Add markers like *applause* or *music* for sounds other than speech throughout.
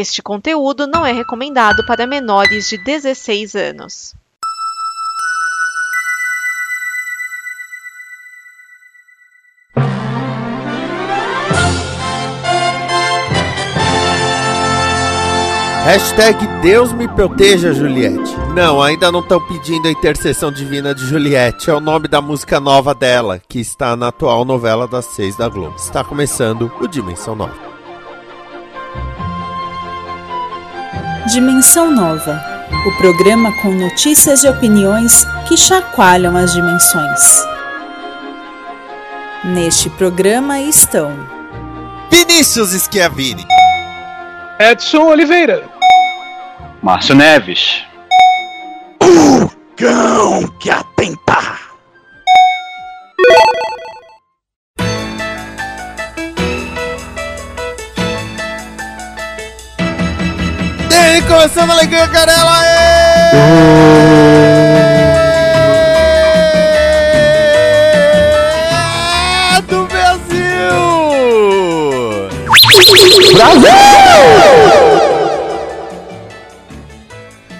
Este conteúdo não é recomendado para menores de 16 anos. Hashtag Deus me proteja, Juliette. Não, ainda não estão pedindo a intercessão divina de Juliette. É o nome da música nova dela, que está na atual novela das seis da Globo. Está começando o Dimensão Nova. Dimensão Nova o programa com notícias e opiniões que chacoalham as dimensões. Neste programa estão Vinícius Schiavini, Edson Oliveira, Márcio Neves. O cão que atenta. E começando a alegria, Carela! É do Brasil!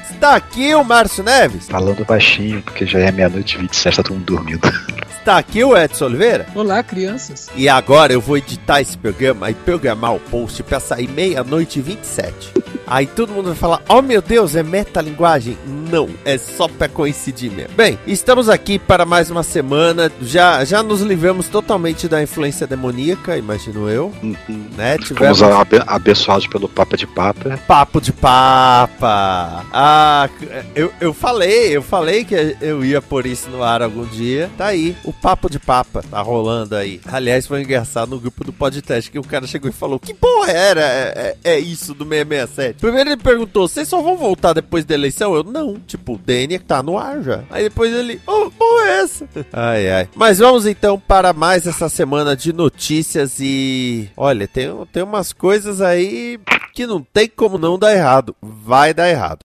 Está aqui o Márcio Neves? Falando baixinho, porque já é meia-noite e 27, tá todo mundo dormindo. Está aqui o Edson Oliveira? Olá, crianças. E agora eu vou editar esse programa e programar o post pra sair meia-noite e 27. Aí todo mundo vai falar: Oh meu Deus, é metalinguagem? Não, é só pra coincidir mesmo. Bem, estamos aqui para mais uma semana. Já, já nos livramos totalmente da influência demoníaca, imagino eu. Né? Fomos abe abençoados pelo Papa de Papa. Papo de Papa. Ah, eu, eu falei, eu falei que eu ia pôr isso no ar algum dia. Tá aí, o Papo de Papa tá rolando aí. Aliás, foi engraçado no grupo do podcast que o cara chegou e falou: Que porra era? É, é, é isso do 667? Primeiro ele perguntou: Vocês só vão voltar depois da eleição? Eu, não. Tipo, o DNA tá no ar já. Aí depois ele: Oh, porra é essa? *laughs* Ai, ai. Mas vamos então para mais essa semana de notícias e. Olha, tem, tem umas coisas aí que não tem como não dar errado. Vai dar errado.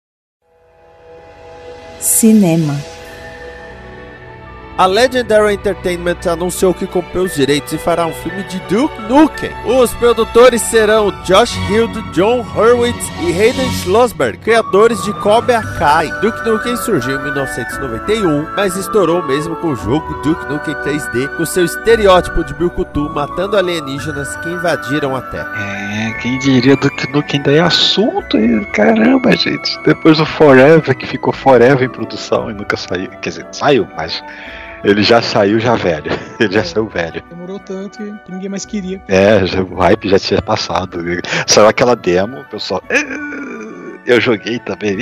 Cinema. A Legendary Entertainment anunciou que comprou os direitos e fará um filme de Duke Nukem. Os produtores serão Josh Hild, John Hurwitz e Hayden Schlossberg, criadores de Cobra Kai. Duke Nukem surgiu em 1991, mas estourou mesmo com o jogo Duke Nukem 3D, com seu estereótipo de Brucutu matando alienígenas que invadiram a Terra. É, quem diria Duke Nukem daí é assunto aí, caramba, gente. Depois do Forever, que ficou Forever em produção e nunca saiu, quer dizer, saiu, mas ele já saiu já velho. *laughs* Ele já saiu velho. Demorou tanto que ninguém mais queria. É, o hype já tinha passado. Saiu aquela demo, o pessoal. Eu joguei também.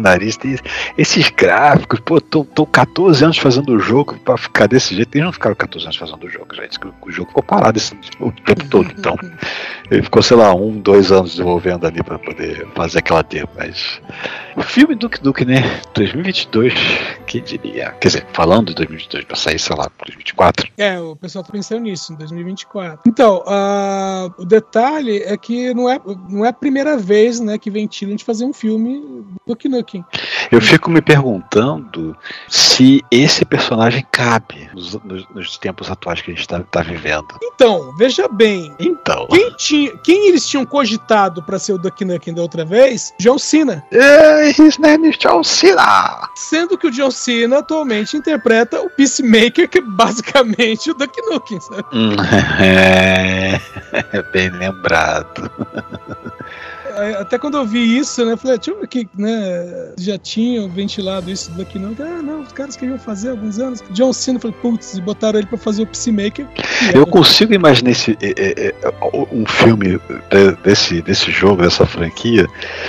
Nariz, tem esses gráficos, pô, tô, tô 14 anos fazendo o jogo pra ficar desse jeito. Eles não ficaram 14 anos fazendo o jogo, gente. O jogo ficou parado esse, o tempo todo, então. *laughs* Ele ficou, sei lá, um, dois anos desenvolvendo ali pra poder fazer aquela demo, mas. O filme Duke Duke, né? 2022, quem diria? Quer dizer, falando de 2022 pra sair, sei lá, 2024. É, o pessoal tá pensando nisso, em 2024. Então, uh, o detalhe é que não é, não é a primeira vez né, que ventilam de fazer um filme Duke Nukem. Eu fico me perguntando se esse personagem cabe nos, nos, nos tempos atuais que a gente tá, tá, vivendo. Então, veja bem. Então. Quem, tinha, quem eles tinham cogitado para ser o Duke Nukem da outra vez? John Cena. É, his name is John Cena. Sendo que o John Cena atualmente interpreta o Peacemaker, que é basicamente o Duke Nukem, sabe? *laughs* É, é bem lembrado. Até quando eu vi isso, né? Falei, deixa eu ver que, né? Já tinham ventilado isso daqui, não. Ah, não, os caras queriam fazer há alguns anos. John Cena, falei, putz, e botaram ele pra fazer o Peacemaker. Eu consigo imaginar esse, é, é, um filme desse, desse jogo, dessa franquia,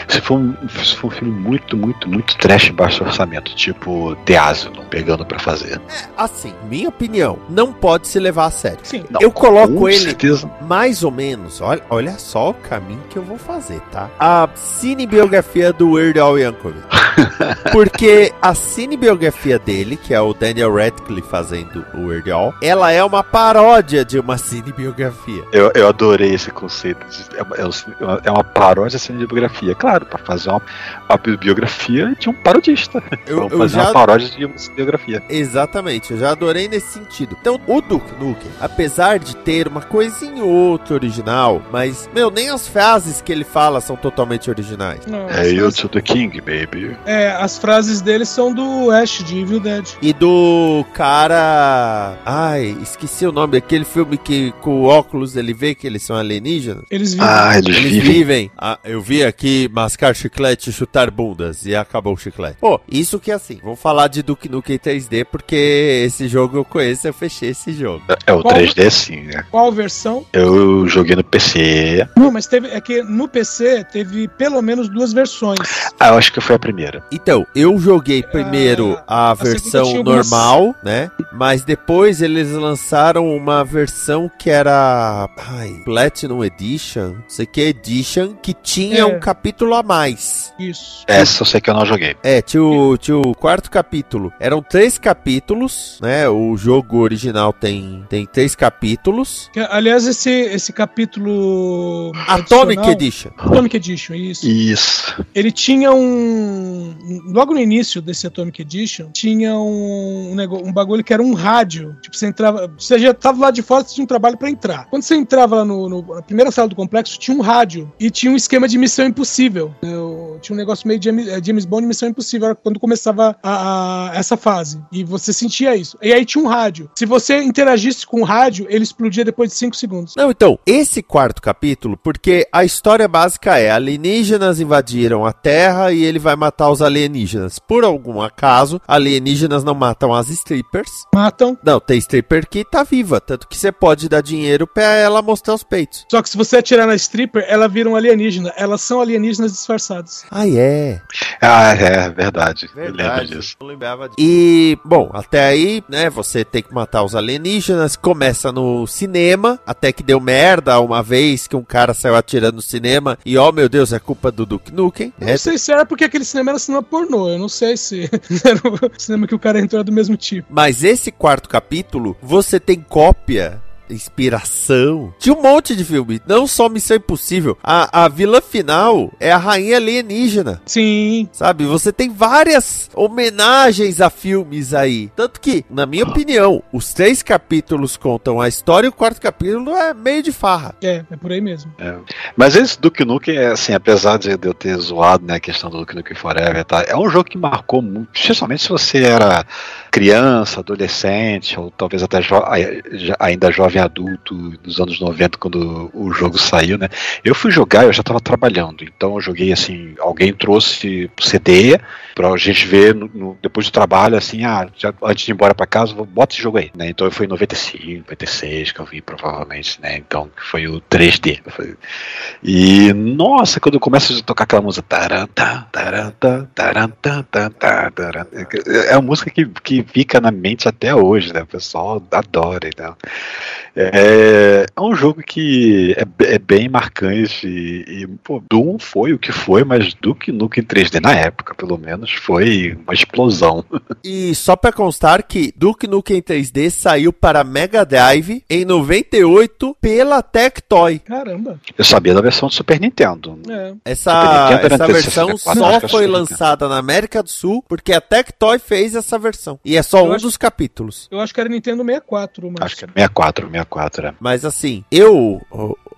se for, um, se for um filme muito, muito, muito trash baixo orçamento, tipo The Asylum, pegando pra fazer. É, assim, minha opinião, não pode se levar a sério. Sim. Não, eu coloco ele certeza. mais ou menos, olha, olha só o caminho que eu vou fazer, tá? A cinebiografia do Weird Al Yankovic. *laughs* Porque a cinebiografia dele, que é o Daniel Radcliffe fazendo o Weird Al, ela é uma paródia de uma cinebiografia. Eu, eu adorei esse conceito. de- é, uma- é um- é uma paródia de biografia. Claro, pra fazer uma, uma biografia de um parodista. Eu, *laughs* Vamos eu fazer já uma paródia de uma biografia. Exatamente, eu já adorei nesse sentido. Então, o Duke Nukem, apesar de ter uma coisinha ou outra original, mas, meu, nem as frases que ele fala são totalmente originais. Não, É frases- to the King, baby. é, as frases dele são do Ash, de Evil Dead. E do cara. Ai, esqueci o nome daquele filme que com o óculos ele vê que eles são alienígenas. Eles vivem. Ah, eles, Eles vivem. vivem. Ah, eu vi aqui mascar chiclete e chutar bundas. E acabou o chiclete. Pô, isso que é assim. Vamos falar de Duke Nukem 3D, porque esse jogo eu conheço, eu fechei esse jogo. É o Qual- 3D sim, né? Qual versão? Eu joguei no PC. Não, mas teve. É que no PC teve pelo menos duas versões. Ah, eu acho que foi a primeira. Então, eu joguei primeiro a, a versão algumas- normal, né? Mas depois eles lançaram uma versão que era. Ai, Platinum Edition, não sei que Edition, que tinha É. um capítulo a mais. Isso. Essa eu sei que eu não joguei. É, tinha o, tinha o quarto capítulo. Eram três capítulos, né? O jogo original tem, tem três capítulos. Que, aliás, esse, esse capítulo. Atomic Edition. Atomic Edition, isso. Isso. Ele tinha um. Logo no início desse Atomic Edition, tinha um, um, um bagulho que era um rádio. Tipo, você entrava. Você já tava lá de fora, você tinha um trabalho pra entrar. Quando você entrava lá no, no- na primeira sala do complexo, tinha um rádio. E tinha um esquema de missão impossível. Eu- tinha um negócio meio James, eh, James Bond Missão Impossível era quando começava a- a- essa fase. E você sentia isso. E aí tinha um rádio. Se você interagisse com o rádio, ele explodia depois de 5 segundos. Não, então, esse quarto capítulo, porque a história básica é: alienígenas invadiram a Terra e ele vai matar os alienígenas. Por algum acaso, alienígenas não matam as strippers. Matam. Não, tem stripper que tá viva, tanto que você pode dar dinheiro pra ela mostrar os peitos. Só que se você atirar na stripper, ela vira um alienígena. Elas são alienígenas disfarçados. Ah, é. Ah, é verdade. Eu lembro disso. Não lembrava disso. E, bom, até aí, né, você tem que matar os alienígenas. Começa no cinema, até que deu merda uma vez que um cara saiu atirando no cinema. E, ó, meu Deus, é culpa do Duke Nukem. Eu É, Não sei se era porque aquele cinema era cinema pornô. Eu não sei se *laughs* era o cinema que o cara entrou do mesmo tipo. Mas esse quarto capítulo, você tem cópia, inspiração de um monte de filme. Não só Missão Impossível. A, a vilã final é a rainha alienígena. Sim. Sabe, você tem várias homenagens a filmes aí. Tanto que, na minha opinião, os três capítulos contam a história e o quarto capítulo é meio de farra. É, é por aí mesmo. Mas esse Duke Nukem, é, assim, apesar de eu ter zoado né, a questão do Duke Nukem Forever, tá, é um jogo que marcou muito, especialmente se você era criança, adolescente, ou talvez até jo ainda jovem adulto nos anos 90, quando o jogo saiu, né? Eu fui jogar, eu já estava trabalhando, então eu joguei assim, alguém trouxe CD pra gente ver no- no- depois do trabalho, assim, ah, já- antes de ir embora para casa, vou- bota esse jogo aí, né? Então foi em 95, 96 que eu vi, provavelmente, né? Então foi o 3D. Foi- e, nossa, quando começa a tocar aquela música. taranta, taranta, taranta, taranta, taranta, É uma música que, que fica na mente até hoje, né? O pessoal adora. Então. É, é um jogo que é, é bem marcante. E, e, pô, Doom foi o que foi, mas Duke Nukem 3D, na época, pelo menos, foi uma explosão. E só pra constar que Duke Nukem 3D saiu para Mega Drive em 98 pela Tectoy. Caramba. Eu sabia da versão do Super Nintendo. É. Essa, Super Nintendo era essa versão 64, só foi Super lançada na América do Sul porque a Tectoy fez essa versão. E é só Eu um acho- dos capítulos. Eu acho que era Nintendo 64, mas. Acho que é 64, 64 era. Mas assim, eu,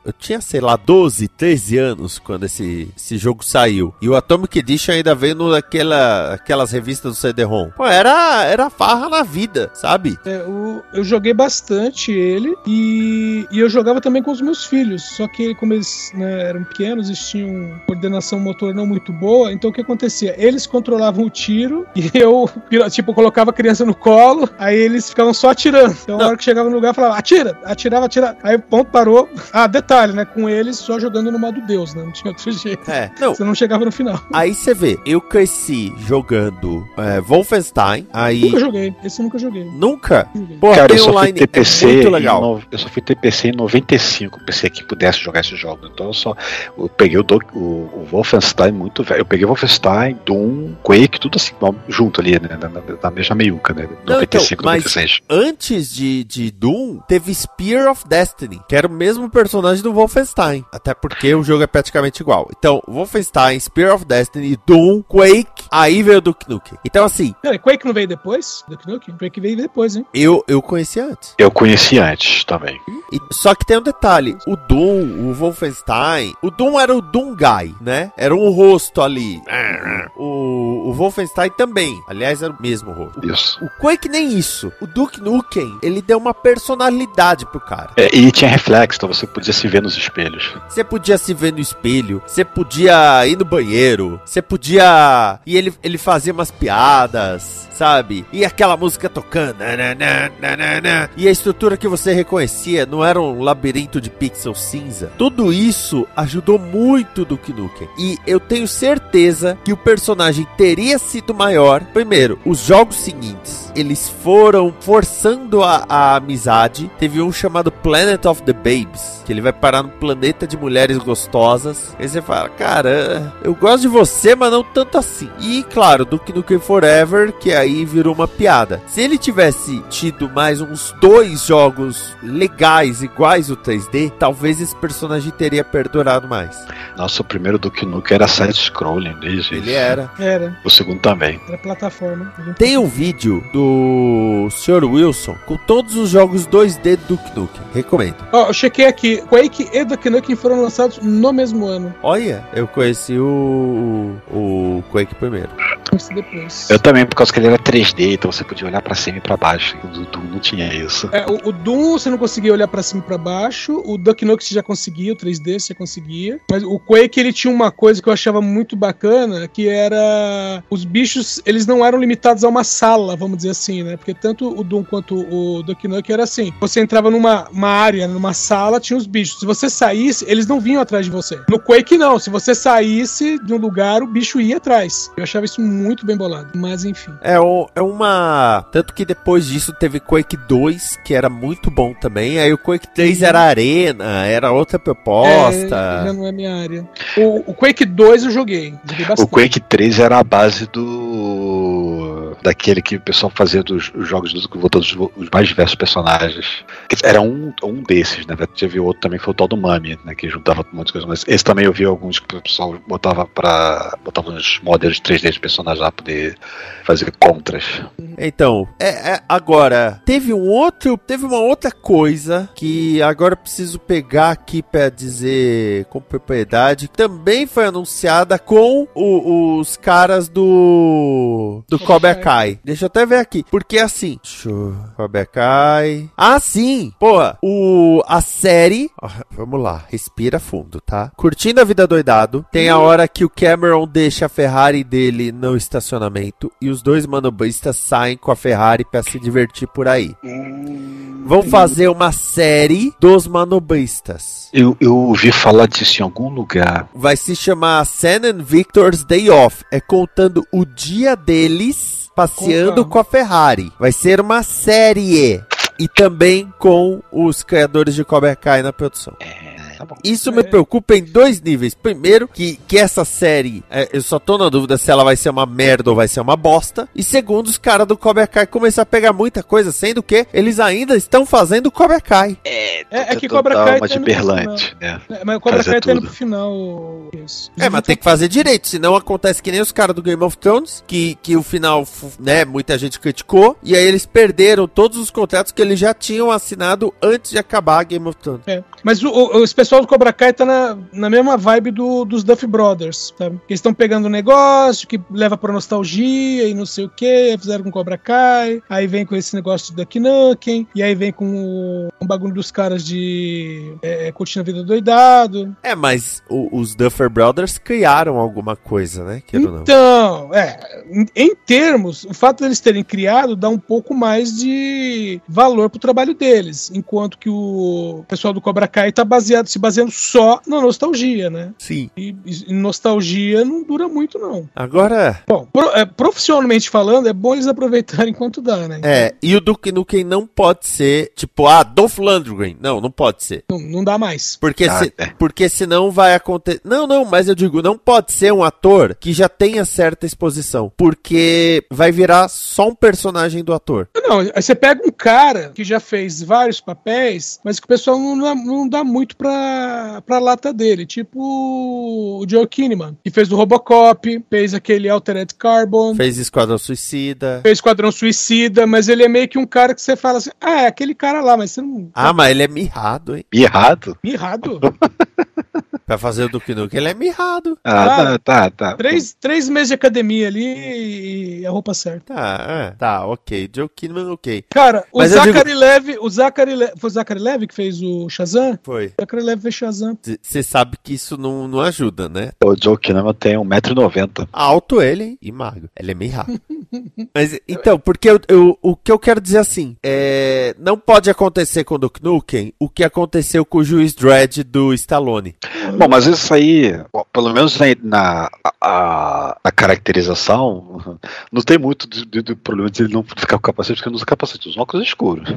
eu eu tinha, sei lá, 12, 13 anos quando esse, esse jogo saiu. E o Atomic Edition ainda veio naquela, aquelas revistas do CD-ROM. Pô, era, era farra na vida, sabe? É, o- eu joguei bastante ele e, e eu jogava também com os meus filhos. Só que como eles né, eram pequenos, eles tinham coordenação motor não muito boa, então o que acontecia? Eles controlavam o tiro *laughs* e eu, tipo, colocava a criança no colo, aí eles ficavam só atirando. Então, na Não. hora que chegava no lugar, eu falava, atira, atirava, atirava. Aí o ponto parou. Ah, detalhe, detalhe, né? Com eles só jogando no modo Deus, né? Não tinha outro jeito. É, não, Você não chegava no final. aí você vê, eu cresci jogando é, Wolfenstein, aí Nunca joguei. Esse eu nunca joguei. nunca. Joguei. Pô, Cara, eu só fui online, ter PC é muito em legal. no- eu só fui ter PC em 95, PC que pudesse jogar esse jogo. Então eu só eu peguei o, do- o, o Wolfenstein muito velho. Eu peguei Wolfenstein, Doom, Quake, tudo assim, junto ali, né? Na, na- na mesma meiuca, né? Não, 95, então, mas- 96. Antes de, de Doom, teve Spear of Destiny, que era o mesmo personagem do Wolfenstein. Até porque o jogo é praticamente igual. Então, Wolfenstein, Spear of Destiny, Doom, Quake, aí veio o Duke Nukem. Então, assim, Peraí, Quake não veio depois? Duke Nukem? Quake veio depois, hein? eu, eu conheci antes. Eu conheci antes também. E- só que tem um detalhe: o Doom, o Wolfenstein, o Doom era o Doom Guy, né? Era um rosto ali. O, o Wolfenstein também. Aliás, era o mesmo rosto. Isso. O Quake nem isso. O Duke Nukem, ele deu uma personalidade pro cara. É, e tinha reflexo, então você podia se ver nos espelhos. Você podia se ver no espelho, você podia ir no banheiro, você podia. E ele, ele fazia umas piadas, sabe? E aquela música tocando. E a estrutura que você reconhecia não era um labirinto de pixel cinza. Tudo isso ajudou muito do Nukem. E eu tenho certeza que o personagem teria sido maior. Primeiro, os jogos seguintes, eles foram forçando a, a amizade. Teve um chamado Planet of the Babes, que ele vai parar no planeta de mulheres gostosas. Aí você fala, cara, eu gosto de você, mas não tanto assim. E claro, Duke Nukem Forever, que aí virou uma piada. Se ele tivesse tido mais uns dois jogos legais, iguais o 3D, talvez esse personagem teria perdurado mais. Nossa, o primeiro Duke Nukem era side-scrolling, desde Ele era. Era. O segundo também. Era plataforma. Tem um vídeo do Sr. Wilson com todos os jogos 2D do Duke Nukem. Recomendo. Ó, eu chequei aqui. Quake e Duke Nukem foram lançados no mesmo ano. Olha, eu conheci o, o Quake primeiro. Isso depois. Eu também, por causa que ele era 3D, então você podia olhar pra cima e pra baixo. O Doom não tinha isso. É, o, o Doom você não conseguia olhar pra cima e pra baixo. O Duck Nukem você já conseguia, o 3D você conseguia. Mas o Quake ele tinha uma coisa que eu achava muito bacana, que era os bichos, eles não eram limitados a uma sala, vamos dizer assim, né? Porque tanto o Doom quanto o Duck Nukem era assim. Você entrava numa uma área, numa sala, tinha os bichos. Se você saísse, eles não vinham atrás de você. No Quake não, se você saísse de um lugar, o bicho ia atrás. Eu achava isso muito bem bolado. Mas enfim. É, o- é uma. Tanto que depois disso teve Quake 2, que era muito bom também. Aí o Quake 3 era Arena, era outra É, proposta. já não é minha área. O, o Quake 2 eu joguei. Joguei O. Quake 3 era a base do. Daquele que o pessoal fazia dos os jogos dos voltando os, os mais diversos personagens. Era um, um desses, né? Teve outro também que foi o tal do Mami, né? Que juntava um monte de coisas. Mas esse também eu vi alguns que o pessoal botava pra. botava uns modelos 3D de personagens lá pra poder fazer contras. Então, é, é, agora, teve um outro. Teve uma outra coisa que agora eu preciso pegar aqui pra dizer com propriedade. que Também foi anunciada com o- os caras do. Do Cobra Cobra Deixa eu até ver aqui. Porque assim. Deixa eu- Kai. Ah, sim! Pô, o, a série. ó, vamos lá, respira fundo, tá? Curtindo a vida doidado. Tem a hora que o Cameron deixa a Ferrari dele no estacionamento e os dois manobristas saem com a Ferrari pra se divertir por aí. Vão fazer uma série dos manobristas. Eu, eu ouvi falar disso em algum lugar. Vai se chamar Sam and Victor's Day Off. É contando o dia deles passeando Com com a Ferrari. Vai ser uma série. E também com os criadores de Cobra Kai na produção. Tá bom. Isso me preocupa em dois níveis. Primeiro, que, que essa série, é, eu só tô na dúvida se ela vai ser uma merda ou vai ser uma bosta. E segundo, os caras do Cobra Kai começaram a pegar muita coisa, sendo que eles ainda estão fazendo Cobra Kai. É, é que Tentou Cobra Kai uma tá berlante, né? É, mas o Cobra Fazer Kai tá indo pro final. Isso. É, mas tem que fazer direito, senão acontece que nem os caras do Game of Thrones, que, que o final, né, muita gente criticou, e aí eles perderam todos os contratos que eles já tinham assinado antes de acabar Game of Thrones. É. Mas o, o, pessoal do Cobra Kai tá na, na mesma vibe do, dos Duff Brothers, sabe? Eles estão pegando um negócio que leva pra nostalgia e não sei o que, fizeram com Cobra Kai, aí vem com esse negócio de Duck Nukem, e aí vem com o, um bagulho dos caras de é, curtindo a vida doidado. É, mas o- os Duffer Brothers criaram alguma coisa, né. Então, é, em, em termos, o fato deles terem criado dá um pouco mais de valor pro trabalho deles, enquanto que o pessoal do Cobra Kai tá baseado se baseando só na nostalgia, né? Sim. E, e nostalgia não dura muito, não. Agora, Bom, pro- é, profissionalmente falando, é bom eles aproveitarem enquanto dá, né? é, e o Duke Nukem não pode ser, tipo, ah, Dolph Lundgren. Não, não pode ser. Não, não dá mais. Porque, Ah, se, é. porque senão vai acontecer. Não, não, mas eu digo, não pode ser um ator que já tenha certa exposição. Porque vai virar só um personagem do ator. Não, aí você pega um cara que já fez vários papéis, mas que o pessoal não dá, não dá muito pra, pra lata dele. Tipo o Joe Kinnaman, que fez o Robocop, fez aquele Altered Carbon, fez, Fez Esquadrão Suicida. Esquadrão Suicida, mas ele é meio que um cara que você fala assim, ah, é aquele cara lá, mas você não... Ah, mas ele é mirrado, hein? Mirrado? Mirrado. *laughs* Pra fazer o Duke Nukem, ele é mirrado. Ah, Ah, tá, tá, tá. três, três meses de academia ali e a roupa certa. Tá, é, tá, ok. Joe Kinnaman, ok. Cara, o Mas Zachary Levy, o Zachary Le... foi o Zachary Levy que fez o Shazam? Foi. O Zachary Levy fez Shazam. Você sabe que isso não, não ajuda, né? O Joe Kinnaman tem 1,90m. Alto ele, hein? E magro. Ele é meio rápido. *laughs* Mas, então, porque eu, eu- o que eu quero dizer assim, é, não pode acontecer com o Duke Nukem o que aconteceu com o Juiz Dredd do Stallone. Bom, mas isso aí, pelo menos na, na, a- a caracterização, *laughs* não tem muito do, do- do problema de ele não ficar com capacete, porque ele não usa capacete, usa óculos escuros.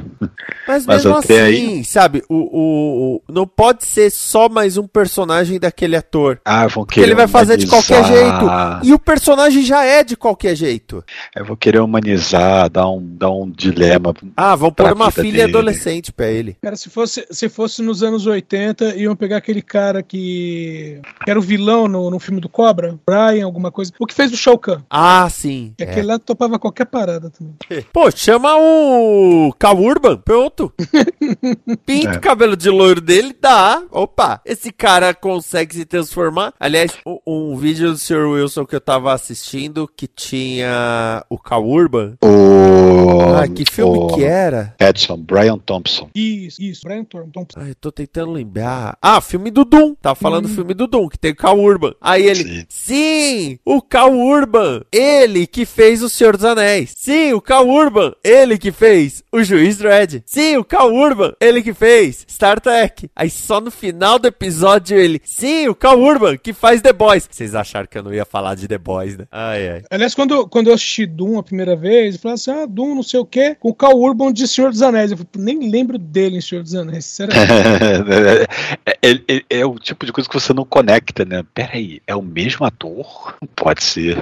Mas, Mas mesmo até assim, sabe, o, o, o- não pode ser só mais um personagem daquele ator. Ah, vão Que querer ele vai fazer de qualquer jeito. E o personagem já é de qualquer jeito. Eu vou querer humanizar, dar um, dar um dilema. Ah, vão pôr uma filha dele. adolescente pra ele. Cara, se fosse, se fosse nos anos 80, iam pegar aquele cara que, que era o vilão no, no filme do Cobra, Brian, alguma coisa. O que fez o Shao Kahn. Ah, sim. Que é. aquele lá topava qualquer parada também. *laughs* Pô, chama o Cal Urban, pronto. *laughs* Pinta É. o cabelo de loiro dele, dá. Opa, esse cara consegue se transformar. Aliás, um, um vídeo do Sr. Wilson que eu tava assistindo que tinha o Cal Urban. O. Ah, que filme o que era? Edson, Brian Thompson. Isso, isso, Brian Thornton. Ai, eu tô tentando lembrar. Ah, filme do Doom. Tava falando do filme do Doom, que tem o Cal Urban. Aí ele, Sim. sim, o Cal Urban, ele que fez o Senhor dos Anéis. Sim, o Cal Urban, ele que fez o Juiz Dredd. Sim, o Cal Urban, ele que fez Star Trek. Aí só no final do episódio ele, sim, o Cal Urban, que faz The Boys. Vocês acharam que eu não ia falar de The Boys, né? Ai, ai. Aliás, quando, quando eu assisti Doom a primeira vez, eu falei assim: ah, Doom, não sei o quê, com o Cal Urban de Senhor dos Anéis. Eu falei, nem lembro dele em Senhor dos Anéis, sinceramente. *laughs* é, é- é- é o tipo de coisa que você não conecta, né? Peraí, é o mesmo ator? Não pode ser.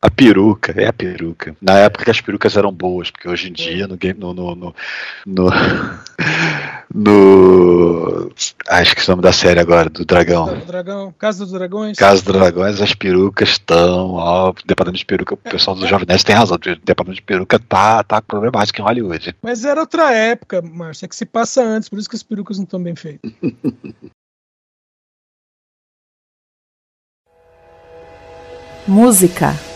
A peruca, é a peruca. Na época que as perucas eram boas, porque hoje em dia no game. No. No. No. no, no ah, esqueci o nome da série agora, do Dragão. Do Dragão, Casa dos Dragões. Casa dos Dragões, as perucas estão, ó, o departamento de peruca, o pessoal do Jovem Nerd tem razão, o departamento de peruca tá, tá problemático em Hollywood. Mas era outra época, Márcio, é que se passa antes, por isso que as perucas não estão bem feitas. *laughs* Música.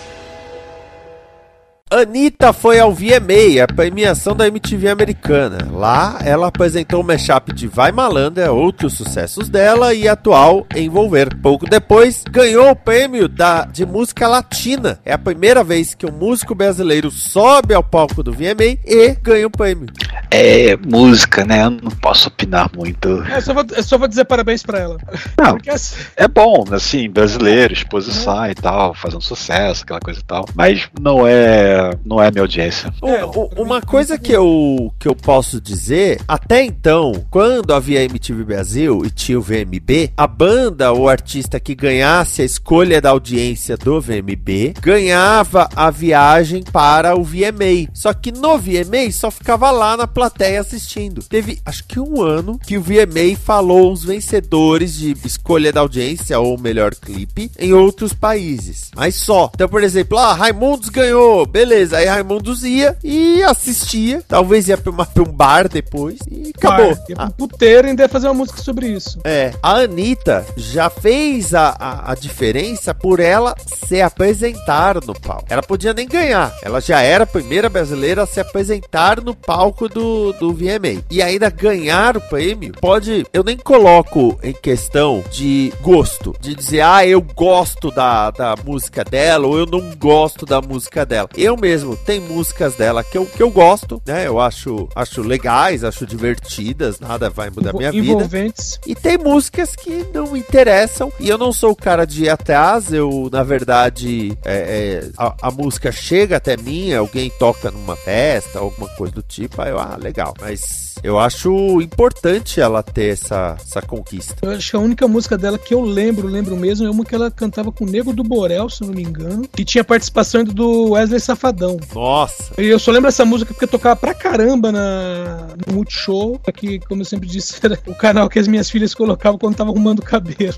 Anitta foi ao VMA, a premiação da MTV americana. Lá, ela apresentou o mashup de Vai Malandra, outros sucessos dela e atual Envolver. Pouco depois, ganhou o prêmio da, de música latina. É a primeira vez que um músico brasileiro sobe ao palco do VMA e ganha o prêmio. É música, né? Eu não posso opinar muito. É, Eu só vou, eu só vou dizer parabéns pra ela. Não, Porque assim, é bom, assim, brasileiro, exposição e tal, fazendo sucesso, aquela coisa e tal. Mas não é, não é minha audiência. É, o- uma coisa que eu, que eu posso dizer, até então, quando havia MTV Brasil e tinha o VMB, a banda ou artista que ganhasse a escolha da audiência do VMB ganhava a viagem para o VMA. Só que no VMA só ficava lá na plateia assistindo. Teve, acho que um ano, que o VMA falou os vencedores de escolha da audiência ou melhor clipe em outros países. Mas só. Então, por exemplo, ah, Raimundos ganhou, beleza. Aí Raimundos ia e assistia. Talvez ia pra, uma- pra um bar depois e acabou. Ia pra um puteiro e ainda ia fazer uma música sobre isso. É, a Anitta já fez a, a, a diferença por ela se apresentar no palco. Ela podia nem ganhar, ela já era a primeira brasileira a se apresentar no palco do, do VMA. E ainda ganhar o prêmio, pode. Eu nem coloco em questão de gosto, de dizer, ah, eu gosto da, da música dela ou eu não gosto da música dela. Eu mesmo, tem músicas dela que eu, que eu gosto, né? Eu acho, acho legais, acho divertidas, nada vai mudar minha vida. E tem músicas que não me interessam. E eu não sou o cara de ir atrás. Eu, na verdade, é, é, a, a música chega até mim, alguém toca numa festa, alguma coisa do tipo. Aí eu, ah, legal. Mas eu acho importante ela ter essa, essa conquista. Eu acho que a única música dela que eu lembro, lembro mesmo, é uma que ela cantava com o Nego do Borel, se não me engano. E tinha participação do Wesley Safadão. Nossa! E eu só lembro dessa música porque eu tocava pra caramba na, no Multishow. Que, como eu sempre disse, *laughs* era o canal que as minhas filhas colocavam quando tava arrumando o cabelo.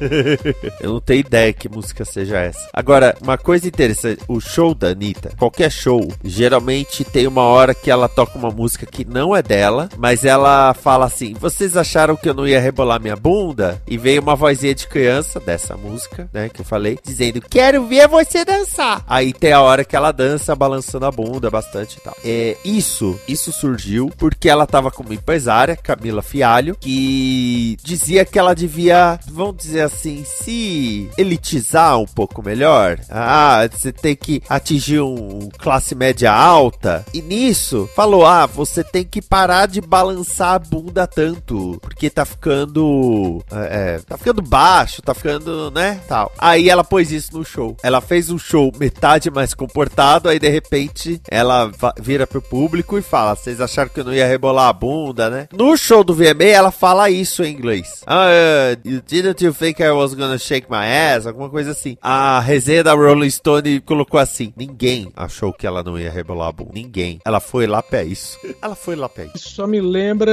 *laughs* eu não tenho ideia que música seja essa. Agora, uma coisa interessante: o show da Anitta, qualquer show, geralmente tem uma hora que ela toca uma música que não é dela, mas ela fala assim: vocês acharam que eu não ia rebolar minha bunda? E veio uma vozinha de criança dessa música, né? Que eu falei, dizendo: Quero ver você dançar. Aí tem a hora que ela dança balançando a bunda bastante e tal. É, isso, isso surgiu porque ela tava com uma empresária, Camila Fialho, que dizia que ela devia, vamos dizer assim, se elitizar um pouco melhor. Ah, você tem que atingir um classe média alta. E nisso, falou: ah, você tem que parar de balançar a bunda tanto, porque tá ficando. É, é, tá ficando baixo, tá ficando, né? Tal. Aí ela pôs isso no show. Ela fez um show metade mais comportado, aí de repente ela vira pro público e fala: Vocês acharam que eu não ia rebolar a bunda, né? No show do VMA, ela fala isso em inglês. Ah, uh, you didn't you think I was gonna shake my ass? Alguma coisa assim. A resenha da Rolling Stone colocou assim: Ninguém achou que ela não ia rebolar a bunda. Ninguém. Ela foi lá pra isso. *laughs* Ela foi lá pra isso só me lembra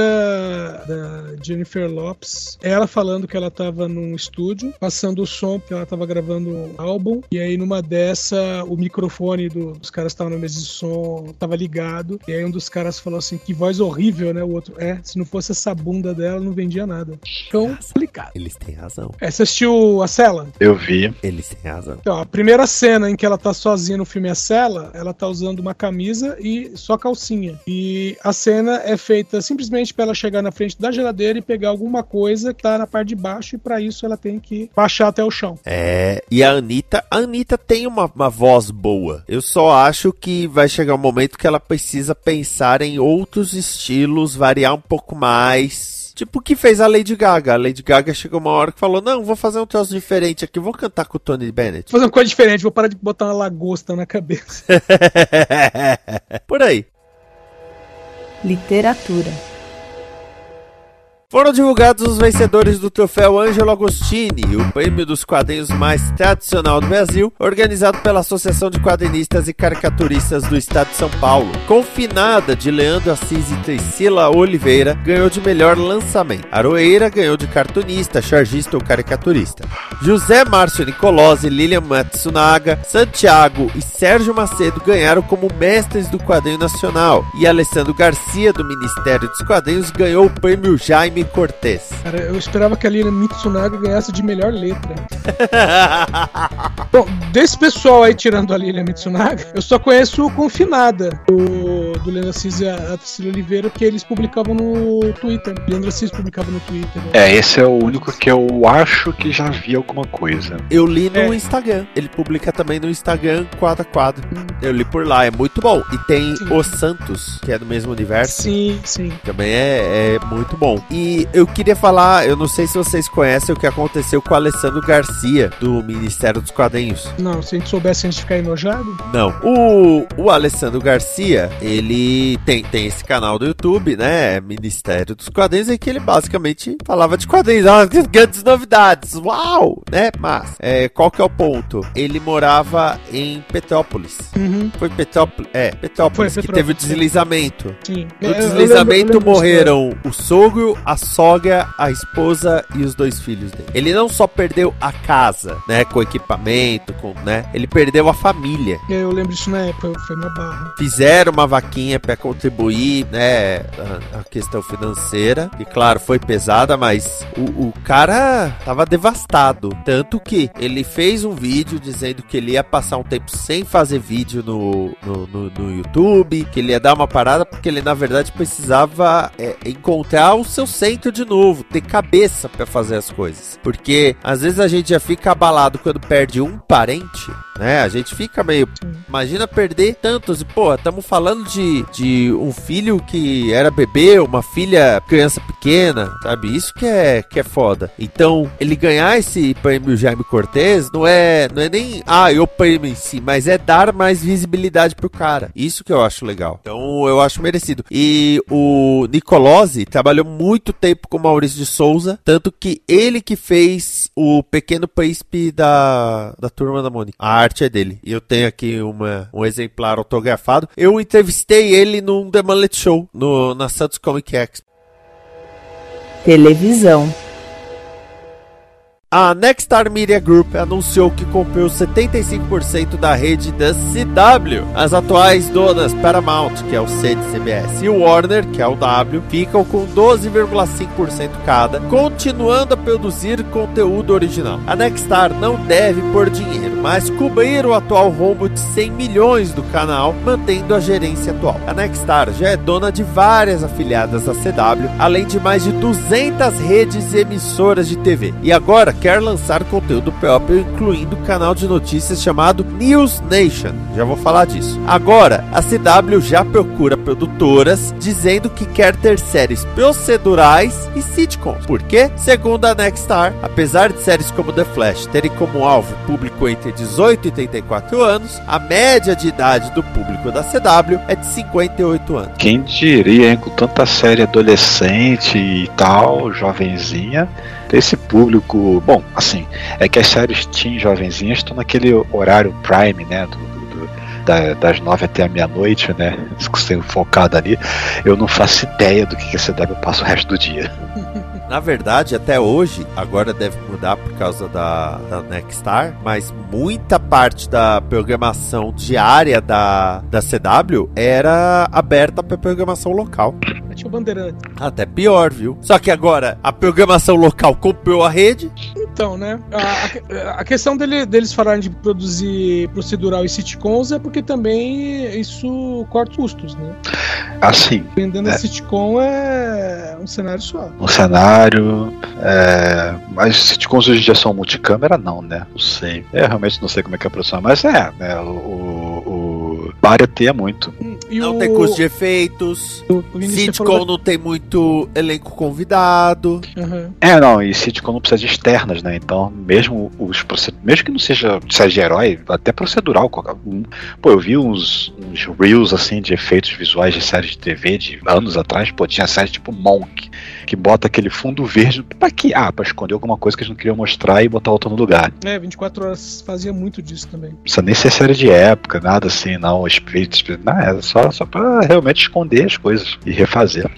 da Jennifer Lopes, ela falando que ela tava num estúdio, passando o som, porque ela tava gravando um álbum, e aí numa dessa, o microfone do, dos caras estavam na mesa de som, tava ligado, e aí um dos caras falou assim, que voz horrível, né? O outro, é, se não fosse essa bunda dela, não vendia nada. Então, complicado. Eles têm razão. É, você assistiu a Cela? Eu vi. Eles têm razão. Então, a primeira cena em que ela tá sozinha no filme A Cela, ela tá usando uma camisa e só calcinha. E a cena é feita feita simplesmente para ela chegar na frente da geladeira e pegar alguma coisa que tá na parte de baixo e para isso ela tem que baixar até o chão. É, e a Anitta, a Anitta tem uma, uma voz boa. Eu só acho que vai chegar um momento que ela precisa pensar em outros estilos, variar um pouco mais. Tipo o que fez a Lady Gaga. A Lady Gaga chegou uma hora que falou: Não, vou fazer um troço diferente aqui, vou cantar com o Tony Bennett. Vou fazer uma coisa diferente, vou parar de botar uma lagosta na cabeça. *laughs* Por aí. Literatura. Foram divulgados os vencedores do troféu Ângelo Agostini, o prêmio dos quadrinhos mais tradicional do Brasil, organizado pela Associação de Quadrinistas e Caricaturistas do Estado de São Paulo. Confinada de Leandro Assis e Priscila Oliveira ganhou de melhor lançamento. Aroeira ganhou de cartunista, chargista ou caricaturista. José Márcio Nicolosi, Lilian Matsunaga, Santiago e Sérgio Macedo ganharam como mestres do quadrinho nacional. E Alessandro Garcia, do Ministério dos Quadrinhos, ganhou o prêmio Jaime Jaime Cortez. Cara, eu esperava que a Lina Mitsunaga ganhasse de melhor letra. *laughs* Bom, desse pessoal aí, tirando a Lilian Mitsunaga, eu só conheço o Confinada, do, do Leandro Assis e a Cecília Oliveira, que eles publicavam no Twitter. Leandro Assis publicava no Twitter. Né? É, esse é o único que eu acho que já vi alguma coisa. Eu li no é. Instagram. Ele publica também no Instagram, quadro a quadro. Hum. Eu li por lá, é muito bom. E tem sim. O Santos, que é do mesmo universo. Sim, sim. Também é, é muito bom. E eu queria falar, eu não sei se vocês conhecem o que aconteceu com o Alessandro Garcia, do Ministério dos Quadrinhos. Não, se a gente soubesse a gente ficar enojado. Não. O, o Alessandro Garcia, ele tem, tem esse canal do YouTube, né? Ministério dos Quadrinhos, em que ele basicamente falava de quadrinhos. Ah, grandes novidades, uau! Né? Mas, é, qual que é o ponto? Ele morava em Petrópolis. Uhum. Foi Petrópolis? É, Petrópolis, Foi, que teve o deslizamento. Sim. No deslizamento eu lembro, eu lembro morreram o sogro, a sogra, a esposa e os dois filhos dele. Ele não só perdeu a casa, né, com equipamento, com, né, ele perdeu a família. Eu lembro disso na época, foi uma barra. Fizeram uma vaquinha para contribuir, né, a, a, questão financeira, e claro, foi pesada, mas o, o cara tava devastado, tanto que ele fez um vídeo dizendo que ele ia passar um tempo sem fazer vídeo no, no, no, no YouTube, que ele ia dar uma parada porque ele na verdade precisava é, encontrar o seu centro talento de novo, ter cabeça pra fazer as coisas. Porque às vezes a gente já fica abalado quando perde um parente, né? A gente fica meio. Imagina perder tantos. E, pô, estamos falando de, de um filho que era bebê, uma filha criança pequena, sabe? Isso que é, que é foda. Então, ele ganhar esse prêmio Jaime Cortez não é, não é nem, ah, eu prêmio em si, mas é dar mais visibilidade pro cara. Isso que eu acho legal. Então, eu acho merecido. E o Nicolosi trabalhou muito tempo com Maurício de Souza, tanto que ele que fez o Pequeno Príncipe da, da Turma da Mônica. A arte é dele. E eu tenho aqui uma, um exemplar autografado. Eu entrevistei ele num The Mullet Show, no, na Santos Comic Expo. Televisão. A Nexstar Media Group anunciou que comprou 75% da rede da CW. As atuais donas Paramount, que é o C de CBS, e Warner, que é o W, ficam com 12,5% cada, continuando a produzir conteúdo original. A Nexstar não deve por dinheiro, mas cobrir o atual rombo de 100 milhões do canal, mantendo a gerência atual. A Nexstar já é dona de várias afiliadas da CW, além de mais de 200 redes e emissoras de TV. E agora quer lançar conteúdo próprio, incluindo o canal de notícias chamado News Nation. Já vou falar disso. Agora, a CW já procura produtoras dizendo que quer ter séries procedurais e sitcoms. Por quê? Segundo a Nexstar, apesar de séries como The Flash terem como alvo público entre 18 e 34 anos, a média de idade do público da CW é de 58 anos. Quem diria, hein, com tanta série adolescente e tal, jovenzinha, esse público. Bom, assim, é que as séries teen jovenzinhas estão naquele horário prime, né? Do, do- da- das nove até a meia-noite, né? *laughs* Sendo focado ali. Eu não faço ideia do que, que a CW passa o resto do dia. *laughs* Na verdade, até hoje, agora deve mudar por causa da, da Nexstar, mas muita parte da programação diária da, da CW era aberta para programação local. Tinha o Bandeirante. Até pior, viu? Só que agora a programação local comprou a rede. Então, né? A, a- questão dele- deles falarem de produzir procedural e sitcoms é porque também isso corta custos, né? Assim, Vendendo É. a sitcom é um cenário só. um cenário. É, mas sitcoms hoje dia são multicâmera, não, né? Não sei. Eu realmente não sei como é que é a produção, mas é, né? O, o barateia muito. Hum, E não o, tem custo de efeitos. o Sitcom falou não tem muito elenco convidado. da- Aham. É, não, e sitcom não precisa de externas, né? Então, mesmo os mesmo que não seja série de herói, até procedural. qualquer um- Pô, eu vi uns, uns reels assim de efeitos visuais de séries de TV de anos atrás, pô, tinha série tipo Monk, que bota aquele fundo verde pra quê? Ah, pra esconder alguma coisa que eles não queriam mostrar e botar outra no lugar. É, 24 horas fazia muito disso também. Precisa nem ser série de época, nada assim, não, espíritos, não, é só, só pra realmente esconder as coisas e refazer.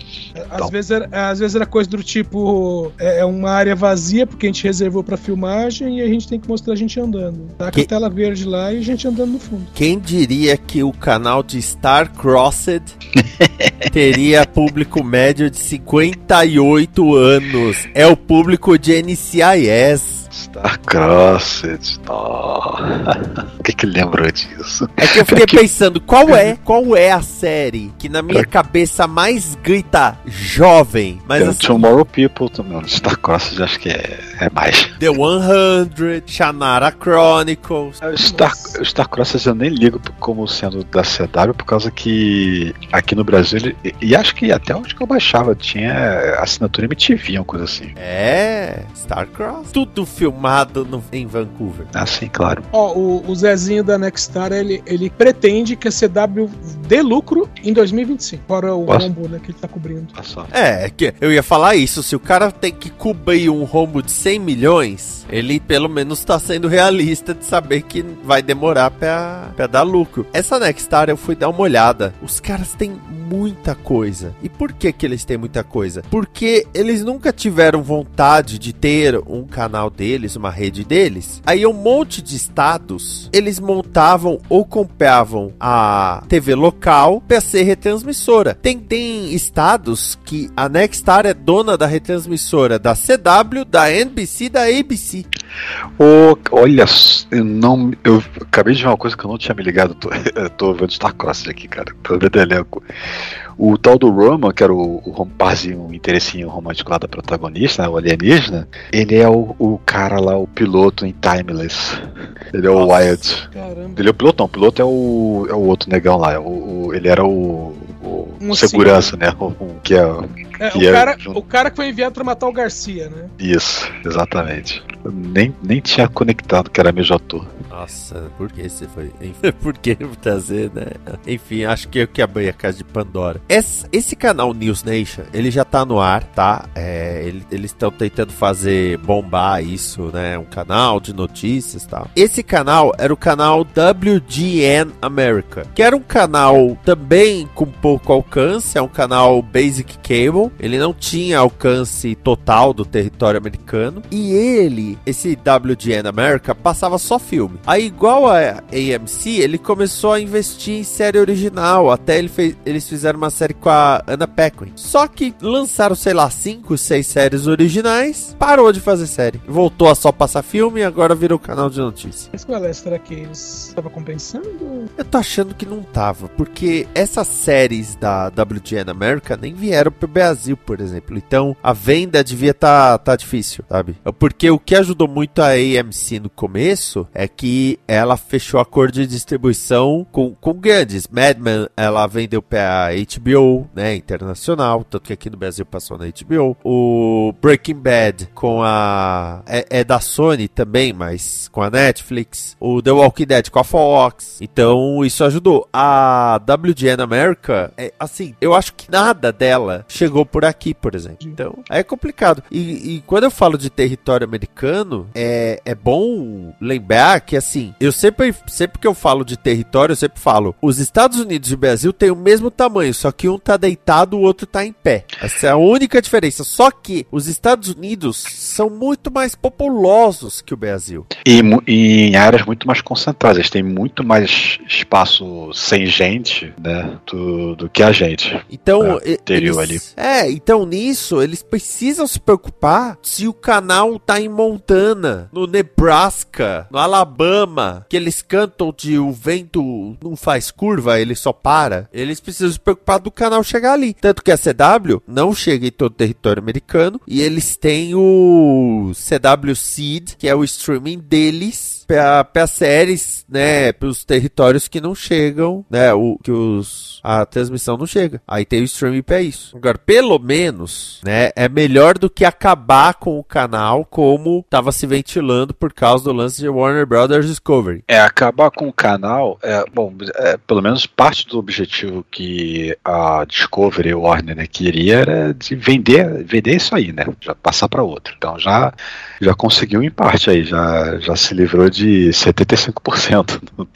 Às, Então. vezes era, às vezes era coisa do tipo: é é uma área vazia porque a gente reservou pra filmagem e a gente tem que mostrar a gente andando. Tá com Que- a tela verde lá e a gente andando no fundo. Quem diria que o canal de Star Crossed *laughs* teria público médio de 58 anos? É o público de NCIS. Star Crossed, oh. *laughs* o que que lembrou disso? É que eu fiquei *laughs* pensando, qual é, *laughs* qual é a série que na minha cabeça mais grita jovem, mas assim, Tomorrow People também, Star Crossed acho que é, é mais. The 100, Shannara Chronicles. O Star, Star Crossed eu nem ligo como sendo da CW, por causa que aqui no Brasil, ele- e, acho que até onde que eu baixava, tinha assinatura MTV, uma coisa assim. É, Starcross. Tudo filmado no- em Vancouver. Assim, claro. Ó, o, o Zezinho da Nexstar, ele, ele pretende que a CW dê lucro em 2025. Fora o Posso? rombo né, que ele tá cobrindo. Só. É, que eu ia falar isso. Se o cara tem que cobrir um rombo de 100 milhões, ele pelo menos tá sendo realista de saber que vai demorar pra, pra dar lucro. Essa Nexstar eu fui dar uma olhada. Os caras têm muita coisa. E por que que eles têm muita coisa? Porque eles nunca tiveram vontade de ter um canal deles, uma rede deles. Aí um monte de estados, eles montavam ou compravam a TV local para ser retransmissora. Tem, tem estados que a Nexstar é dona da retransmissora da CW, da NBC da ABC. Ô, olha, eu não. Eu acabei de ver uma coisa que eu não tinha me ligado. Tô, *laughs* tô vendo Starcross aqui, cara. Tô vendo elenco. O tal do Roman, que era o, o parzinho, o interessinho romântico lá da protagonista, né, o alienígena, ele é o, o cara lá, o piloto em Timeless. Ele é o Nossa. Wyatt. Caramba. Ele é o piloto, não. O piloto é o, é o outro negão lá. é O, o- ele era o, o Mocinho. segurança, né? O, o- que é o- É, que o, é cara, o cara que foi enviado pra matar o Garcia, né? Isso, exatamente. Eu nem, nem tinha conectado que era mesmo ator. Nossa, por que você foi? *laughs* Por que trazer, né? Enfim, acho que eu que abri a casa de Pandora. Esse, esse canal News Nation, ele já tá no ar, tá? É, ele- eles estão tentando fazer bombar isso, né? Um canal de notícias e tal. Esse canal era o canal WGN America, que era um canal também com pouco alcance, é um canal Basic Cable. Ele não tinha alcance total do território americano. E ele, esse WGN America, passava só filme. Aí, igual a AMC, ele começou a investir em série original. Até ele fez, eles fizeram uma série com a Anna Paquin. Só que lançaram, sei lá, 5, 6 séries originais. Parou de fazer série. Voltou a só passar filme e agora virou canal de notícias. Mas qual é? Será que eles estavam compensando? Eu tô achando que não tava, porque essas séries da WGN America nem vieram pro Brasil, por exemplo. Então a venda devia tá, tá difícil, sabe? Porque o que ajudou muito a AMC no começo é que ela fechou acordo de distribuição com, com grandes. Mad Men, ela vendeu pra HBO, né, internacional, tanto que aqui no Brasil passou na HBO. O Breaking Bad com a. É, é da Sony também, mas com a Netflix. O The Walking Dead com a Fox. Então isso ajudou. A WGN America, é, assim, eu acho que nada dela chegou por aqui, por exemplo. Então é complicado. E, e quando eu falo de território americano, é, é bom lembrar que, assim, eu sempre, sempre que eu falo de território, eu sempre falo: os Estados Unidos e o Brasil têm o mesmo tamanho, só que um tá deitado, o outro tá em pé. Essa é a única diferença. Só que os Estados Unidos são muito mais populosos que o Brasil. E, e em áreas muito mais concentradas. Eles têm muito mais espaço sem gente, né? Do, do que a gente. Então, É, eles, é, então nisso eles precisam se preocupar se o canal tá em Montana, no Nebraska, no Alabama, que eles cantam de o vento não faz curva, ele só para. Eles precisam se preocupar do canal chegar ali. Tanto que a CW não chega em todo o território americano e eles têm o CW Seed, que é o streaming deles para séries, né, para os territórios que não chegam, né, o que os a transmissão não chega. Aí tem o streaming para isso. Agora, pelo menos, né, é melhor do que acabar com o canal como estava se ventilando por causa do lance de Warner Brothers Discovery. É, acabar com o canal, é, bom, é, pelo menos parte do objetivo que a Discovery Warner né, queria era de vender, vender isso aí, né? Já passar para outro. Então já, já conseguiu em parte aí, já, já se livrou de 75%. do-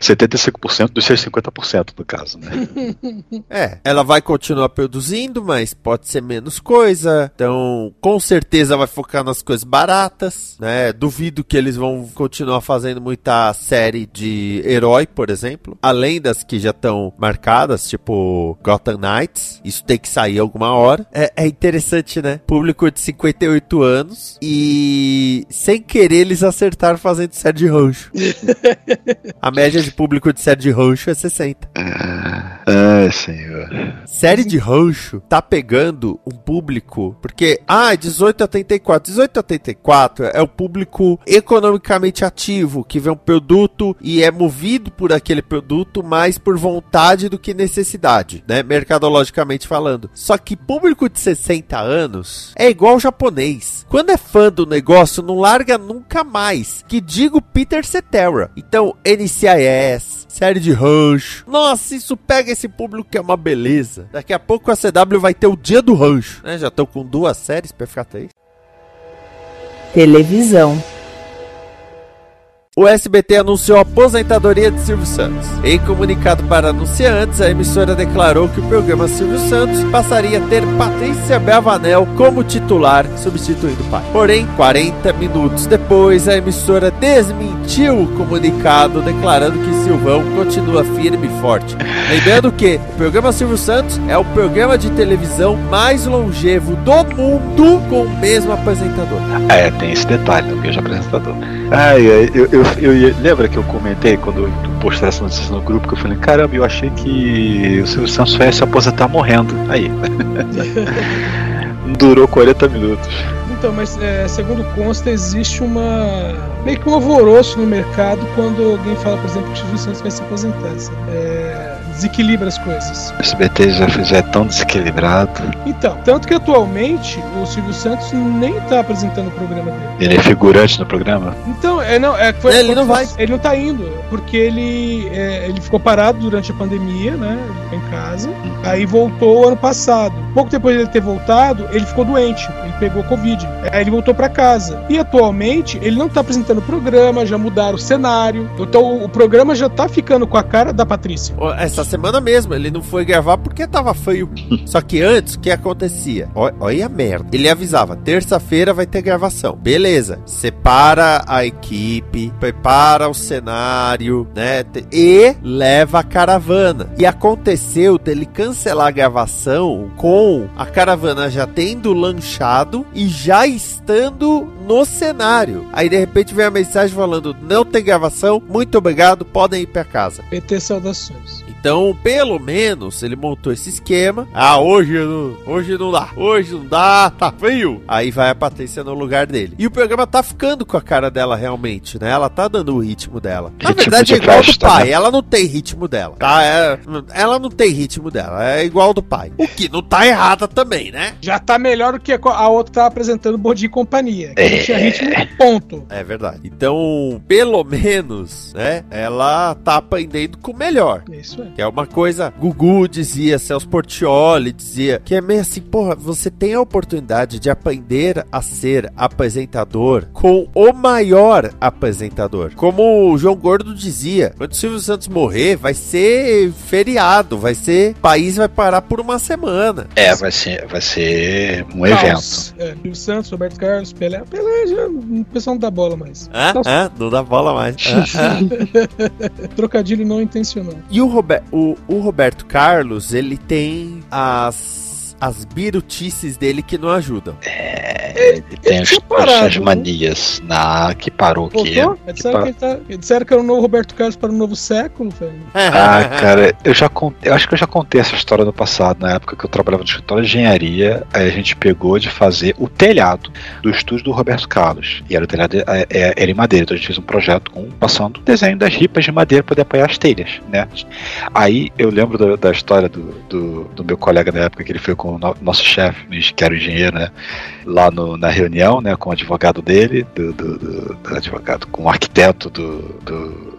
75% dos seus 50% no caso, né? *laughs* É, ela vai continuar produzindo, mas pode ser menos coisa. Então, com certeza vai focar nas coisas baratas, né? Duvido que eles vão continuar fazendo muita série de herói, por exemplo. Além das que já estão marcadas, tipo Gotham Knights. Isso tem que sair alguma hora. É, é interessante, né? Público de 58 anos e sem querer eles acertaram fazendo série de rancho. *laughs* A média de público de série de rancho é 60. Ai, senhor. Série de rancho tá pegando um público. Porque, ah, 18 a 84. 18 a 84 é o público economicamente ativo, que vê um produto e é movido por aquele produto mais por vontade do que necessidade, né? Mercadologicamente falando. Só que público de 60 anos é igual o japonês. Quando é fã do negócio, não larga nunca mais. Que digo Peter Cetera. Então, NCIS, série de rancho. Nossa, isso pega esse público que é uma beleza. Daqui a pouco a CW vai ter o dia do rancho. Né? Já estão com duas séries pra ficar três. Televisão. O SBT anunciou a aposentadoria de Silvio Santos. Em comunicado para anunciantes, a emissora declarou que o programa Silvio Santos passaria a ter Patrícia Belvanel como titular, substituindo o pai. Porém, 40 minutos depois, a emissora desmentiu o comunicado, declarando que Silvão continua firme e forte. Lembrando que o programa Silvio Santos é o programa de televisão mais longevo do mundo com o mesmo apresentador. É, tem esse detalhe no mesmo apresentador. Ai, ai, eu, eu, *laughs* eu, ia- lembra que eu comentei quando eu postei essa notícia no grupo que eu falei, caramba, eu achei que o Silvio Santos se aposentar morrendo. Aí. *laughs* Durou 40 minutos. Então, mas é, segundo consta, existe uma. meio que um alvoroço no mercado quando alguém fala, por exemplo, que o Silvio Santos vai se aposentar. É, desequilibra as coisas. O SBT já, já é tão desequilibrado. Então, tanto que atualmente o Silvio Santos nem tá apresentando o programa dele. Ele é figurante no programa. Então, é, não, é, foi, Ele não vai. Ele não tá indo, porque ele, é, ele ficou parado durante a pandemia, né? Ele ficou em casa. Aí voltou ano passado. Pouco depois de ele ter voltado, ele ficou doente. Ele pegou Covid. Aí ele voltou pra casa. E atualmente, ele não tá apresentando o programa, já mudaram o cenário. Então o programa já tá ficando com a cara da Patrícia. Essa semana mesmo, ele não foi gravar porque tava feio. Só que antes, o que acontecia? Olha a merda. Ele avisava, terça-feira vai ter gravação. Beleza. Separa a equipe, prepara o cenário, né? E leva a caravana. E aconteceu dele cancelar a gravação com a caravana já tendo lanchado e já estando no cenário. Aí de repente vem a mensagem falando: não tem gravação, muito obrigado, podem ir pra casa. PT Saudações. Então, pelo menos, ele montou esse esquema. Ah, hoje não, hoje não dá. Hoje não dá, tá frio. Aí vai a Patrícia no lugar dele. E o programa tá ficando com a cara dela realmente, né? Ela tá dando o ritmo dela. Na Ritmo verdade, é de igual do festa, pai. né? Ela não tem ritmo dela. Tá? É- ela não tem ritmo dela. É igual do pai. O que não tá errada também, né? Já tá melhor do que a outra tá apresentando Dia e Companhia. Que É. tinha ritmo, ponto. É verdade. Então, pelo menos, né? Ela tá aprendendo com o melhor. É isso aí. Que é uma coisa, Gugu dizia, Celso Portioli dizia, que é meio assim, porra, você tem a oportunidade de aprender a ser apresentador com o maior apresentador. Como o João Gordo dizia, quando o Silvio Santos morrer, vai ser feriado, vai ser, o país vai parar por uma semana. É, vai ser, vai ser um evento. Caos. É, Silvio Santos, Roberto Carlos, Pelé. Pelé já o pessoal não dá bola mais. Hã? Nossa. Hã? Não dá bola mais. Hã? *laughs* Hã? Trocadilho não intencional. E o, Robe- o- o Roberto Carlos, ele tem as, as birutices dele que não ajudam. Ele tem parado, as né? manias. Na que parou que. Voltou? É, Disseram que, ele tá, disseram que era o novo Roberto Carlos para o novo século, velho. *laughs* Ah, cara, eu já contei, eu acho que eu já contei essa história no passado, na época que eu trabalhava no escritório de engenharia, aí a gente pegou de fazer o telhado do estúdio do Roberto Carlos. E era o telhado é, é, era em madeira, então a gente fez um projeto com passando o desenho das ripas de madeira para poder apoiar as telhas, né? Aí eu lembro da, da história do, do, do meu colega na época que ele foi com o no- nosso chefe, que era o engenheiro, né? Lá no- na reunião, né? Com o advogado dele, do, do- do- do advogado, com o arquiteto do, do,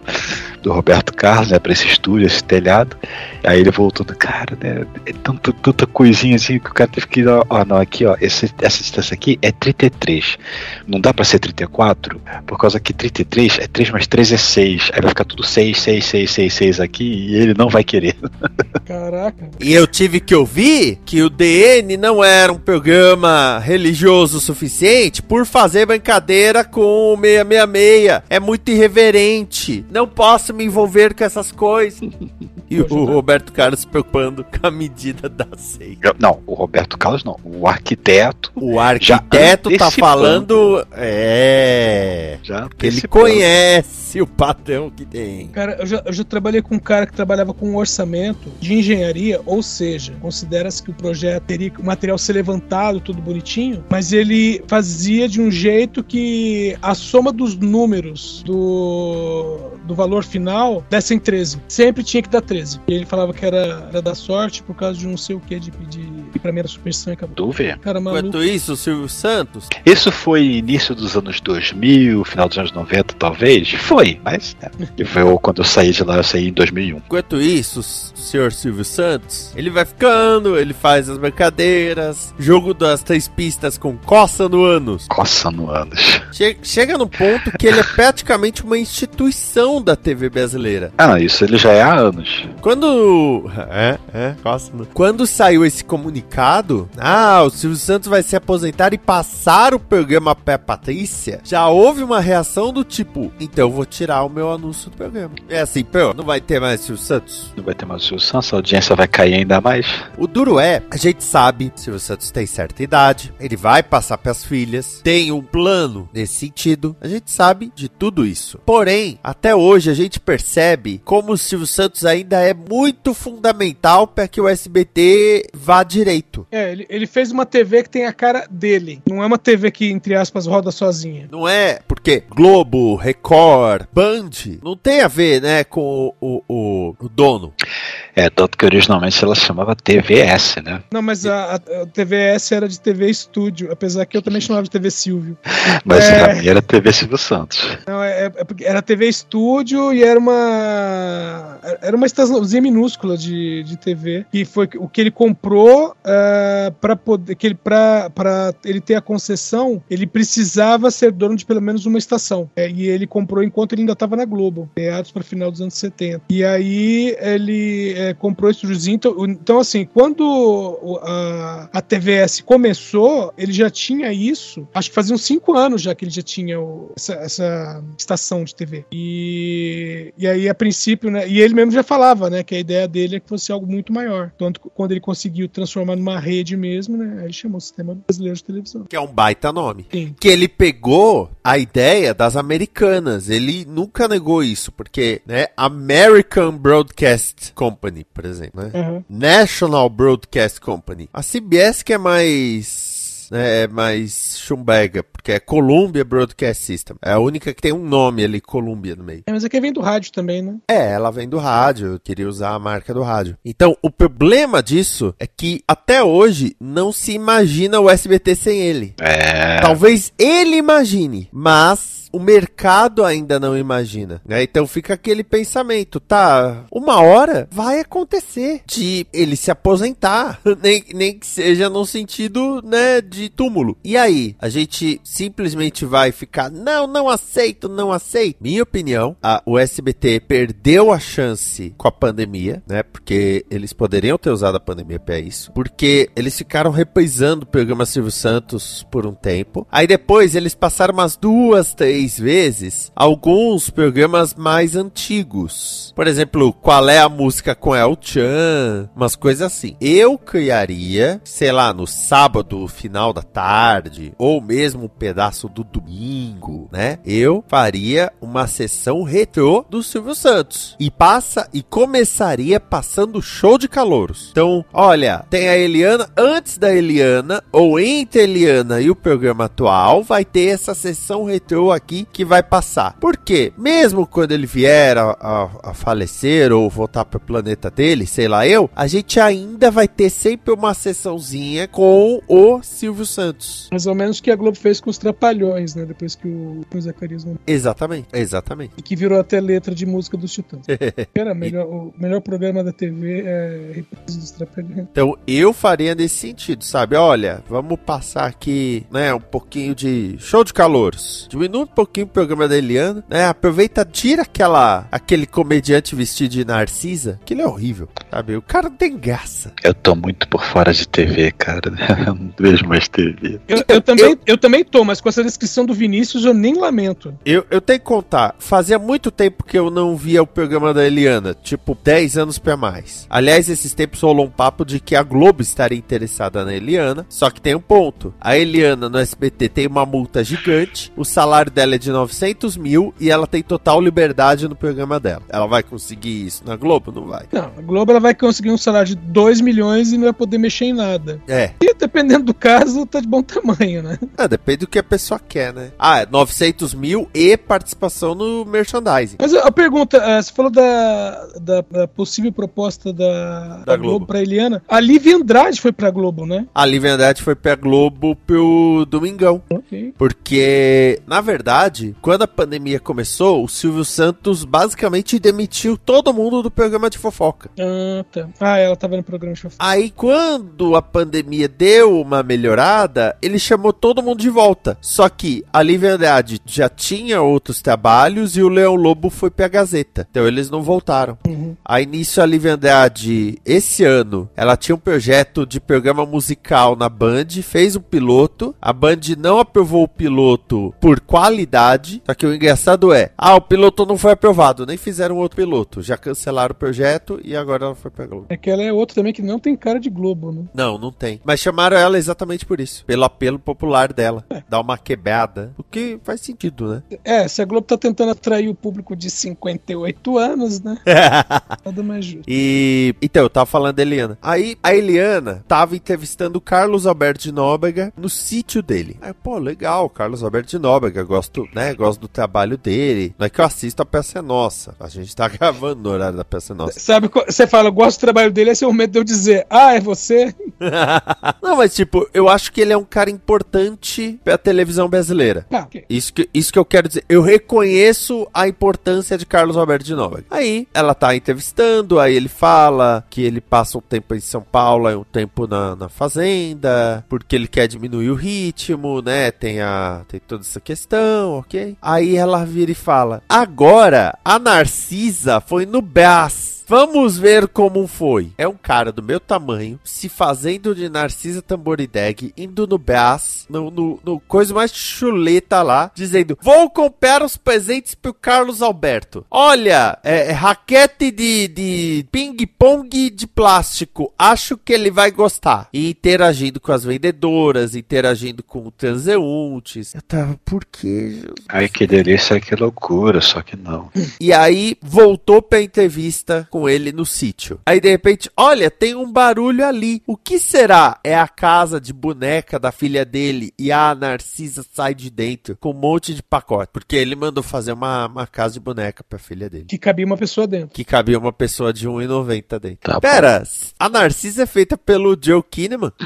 do Roberto Carlos, né? Pra esse estúdio, esse telhado. Aí ele voltando, cara, né? É tanta, tanta coisinha assim que o cara teve que ir, ó, ó, não, aqui, ó, esse, essa distância aqui é 33. Não dá pra ser 34, por causa que 33 é 3 mais 3 é 6. Aí vai ficar tudo 6, 6, 6, 6, 6 aqui e ele não vai querer. *laughs* Caraca. E eu tive que ouvir que o DN não era um programa religioso o suficiente por fazer brincadeira com o 666. É muito irreverente. Não posso me envolver com essas coisas. *laughs* E o tá. Roberto Carlos se preocupando *laughs* com a medida da seita. Não, o Roberto Carlos não. O arquiteto O arquiteto tá falando. É. já Que ele conhece o padrão que tem. Cara, eu já, eu já trabalhei com um cara que trabalhava com um orçamento de engenharia, ou seja, considera-se que o projeto teria que o material ser levantado, tudo bonitinho, mas ele fazia de um jeito que a soma dos números do, do valor final dessem 13. Sempre tinha que dar 13. E ele falava que era, era da sorte por causa de não sei o que de pedir E pra mim era superstição e acabou. Tu vê. Cara, maluco. Enquanto isso, o Silvio Santos, Isso foi início dos anos 2000, final dos anos 90, talvez? Foi, mas né, que foi quando eu saí de lá, eu saí em 2001. enquanto isso, o senhor Silvio Santos, ele vai ficando, ele faz as brincadeiras, jogo das três pistas com coça no ânus. Coçando anos. Che- chega no ponto que ele é praticamente uma instituição da TV brasileira. Ah, isso ele já é há anos. Quando. É, é, coça no... Quando saiu esse comunicado, ah, o Silvio Santos vai se aposentar e passar o programa Pé Patrícia, já houve uma reação do tipo, então eu vou tirar o meu anúncio do programa. É assim, pô, não vai ter mais Silvio Santos? Não vai ter mais Silvio Santos, a audiência vai cair ainda mais. O duro é, a gente sabe, Silvio Santos tem certa idade, ele vai passar pras filhas, tem um plano nesse sentido, a gente sabe de tudo isso. Porém, até hoje a gente percebe como o Silvio Santos ainda é muito fundamental para que o SBT vá direito. É, ele, ele fez uma TV que tem a cara dele. Não é uma TV que, entre aspas, roda sozinha. Não é porque Globo, Record, Band, não tem a ver, né, com o, o, o dono. É, tanto que originalmente ela chamava TVS, né? Não, mas a, a, a TVS era de TV Estúdio, apesar que eu também chamava de TV Silvio. *laughs* Mas É. pra mim era TV Silvio Santos. Não, é, é porque era TV Estúdio e era uma. Era uma estaçãozinha minúscula de, de TV. E foi o que ele comprou para poder. Que ele, pra ele ter a concessão, ele precisava ser dono de pelo menos uma estação. É, e ele comprou enquanto ele ainda estava na Globo, meados para final dos anos 70. E aí ele é, comprou esse. Então, então, assim, quando a, a TVS começou, ele já tinha isso. Acho que fazia uns cinco anos já que ele já tinha o- essa, essa estação de TV. E, e aí, a princípio, né? E ele mesmo já falava, né? Que a ideia dele é que fosse algo muito maior. Tanto que quando ele conseguiu transformar numa rede mesmo, né? Aí chamou Sistema Brasileiro de Televisão. Que é um baita nome. Sim. Que ele pegou a ideia das americanas. Ele nunca negou isso, porque, né, American Broadcast Company, por exemplo, né? Aham. National Broadcast Company. A CBS que é mais. Né, É mais chumbega, porque é Columbia Broadcast System. É a única que tem um nome ali, Columbia no meio. É, mas aqui vem do rádio também, né? É, ela vem do rádio, eu queria usar a marca do rádio. Então, o problema disso é que até hoje não se imagina o SBT sem ele. É. Talvez ele imagine, mas o mercado ainda não imagina, né? Então fica aquele pensamento, tá? Uma hora vai acontecer de ele se aposentar, *laughs* nem, nem que seja no sentido, né, de túmulo. E aí, a gente simplesmente vai ficar, não, não aceito, não aceito. Minha opinião, a, o SBT perdeu a chance com a pandemia, né? Porque eles poderiam ter usado a pandemia pra isso, porque eles ficaram reprisando o programa Silvio Santos por um tempo. Aí depois eles passaram umas duas, três vezes alguns programas mais antigos. Por exemplo, qual é a música com El Chan? Umas coisas assim. Eu criaria, sei lá, no sábado, final da tarde, ou mesmo um pedaço do domingo, né? Eu faria uma sessão retrô do Silvio Santos. E passa e começaria passando show de calouros. Então, olha, tem a Eliana antes da Eliana, ou entre Eliana e o programa atual, vai ter essa sessão retrô aqui que vai passar. Por quê? Mesmo quando ele vier a, a- a falecer ou voltar pro planeta dele, sei lá eu, a gente ainda vai ter sempre uma sessãozinha com o Silvio Santos. Mais ou menos o que a Globo fez com os Trapalhões, né? Depois que o, o Zacarias. Exatamente, exatamente. E que virou até letra de música dos Titãs. *laughs* Era melhor, o melhor programa da TV é Reprise dos Trapalhões. Então eu faria nesse sentido, sabe? Olha, vamos passar aqui, né, um pouquinho de show de calouros. Diminui um pouquinho o programa da Eliana, né? Aproveita, tira aquela aquele comediante vestido de Narcisa, que ele é horrível, sabe? O cara não tem graça. Eu tô muito por fora de TV, cara. *laughs* Eu não vejo mais TV. Eu, eu também, eu... também tô, mas com essa descrição do Vinícius eu nem lamento. Eu, eu tenho que contar, fazia muito tempo que eu não via o programa da Eliana, tipo 10 anos pra mais. Aliás, esses tempos rolou um papo de que a Globo estaria interessada na Eliana, só que tem um ponto. A Eliana no SBT tem uma multa gigante, o salário dela é de 900 mil e ela tem total liberdade no programa dela. Ela vai conseguir isso na Globo? Não vai. Não, a Globo ela vai conseguir um salário de 2 milhões e não vai poder mexer em nada. É. E dependendo do caso, tá de bom tamanho, né? É, depende do que a pessoa quer, né? Ah, é 900 mil e participação no merchandising. Mas a pergunta, eh, você falou da, da, da possível proposta da, da Globo. Globo. pra Eliana. A Lívia Andrade foi pra Globo, né? A Lívia Andrade foi pra Globo pro Domingão. Ok. Porque, na verdade, quando a pandemia começou, o Silvio Santos basicamente demitiu todo mundo do programa de fofoca. Ah, tá. Ah, ela tava no programa de fofoca. Aí, quando a pandemia deu uma melhorada, ele chamou todo mundo de volta. Só que a Lívia Andrade já tinha outros trabalhos e o Leão Lobo foi pra Gazeta. Então eles não voltaram. Uhum. Aí nisso a Lívia Andrade, esse ano, ela tinha um projeto de programa musical na Band, fez um piloto. A Band não aprovou o piloto por qualidade. Só que o engraçado é, ah, o piloto não foi aprovado, nem fizeram outro piloto. Já cancelaram o projeto e agora ela foi pra Globo. É que ela é outra também que não tem cara de Globo, né? Não, não tem. Mas chamaram ela exatamente por isso. Pelo apelo popular dela. Dar uma quebrada. O que faz sentido, né? É, se a Globo tá tentando atrair o público de 58 anos, né? *laughs* Nada mais justo. E. Então, eu tava falando da Eliana. Aí a Eliana tava entrevistando o Carlos Alberto de Nóbrega no sítio dele. Aí, pô, legal, Carlos Alberto de Nóbrega. Gosto, né? Gosto do trabalho dele. Não é que eu assisto a peça é nossa. A gente tá *laughs* gravando no horário da peça é nossa. Sabe, você fala, eu gosto do trabalho dele, esse é o medo de eu dizer, ah, é você? *laughs* Não, mas tipo, eu acho que ele é um cara importante pra televisão brasileira. Ah, ok. Isso que, isso que eu quero dizer. Eu reconheço a importância de Carlos Alberto de Nóbrega. Aí, ela tá entrevistando, aí ele fala que ele passa um tempo em São Paulo e um tempo na, na fazenda, porque ele quer diminuir o ritmo, né? Tem, a, tem toda essa questão, ok? Aí ela vira e fala: Agora, a Narcisa foi no Brás. Vamos ver como foi. É um cara do meu tamanho, se fazendo de Narcisa Tamborideg, indo no Brás, no, no, no coisa mais chuleta lá, dizendo: Vou comprar os presentes pro Carlos Alberto. Olha, é, é raquete de, de ping-pong de plástico. Acho que ele vai gostar. E interagindo com as vendedoras, interagindo com transeuntes. Eu tava, por que, Jesus? Ai, que delícia, que loucura, só que não. E aí voltou pra entrevista com ele no sítio. Aí de repente, olha, tem um barulho ali. O que será? É a casa de boneca da filha dele e a Narcisa sai de dentro com um monte de pacote. Porque ele mandou fazer uma, uma casa de boneca pra filha dele. Que cabia uma pessoa dentro. Que cabia uma pessoa de 1,90 dentro. Tá bom. Pera, a Narcisa é feita pelo Joe Kinnaman? *laughs*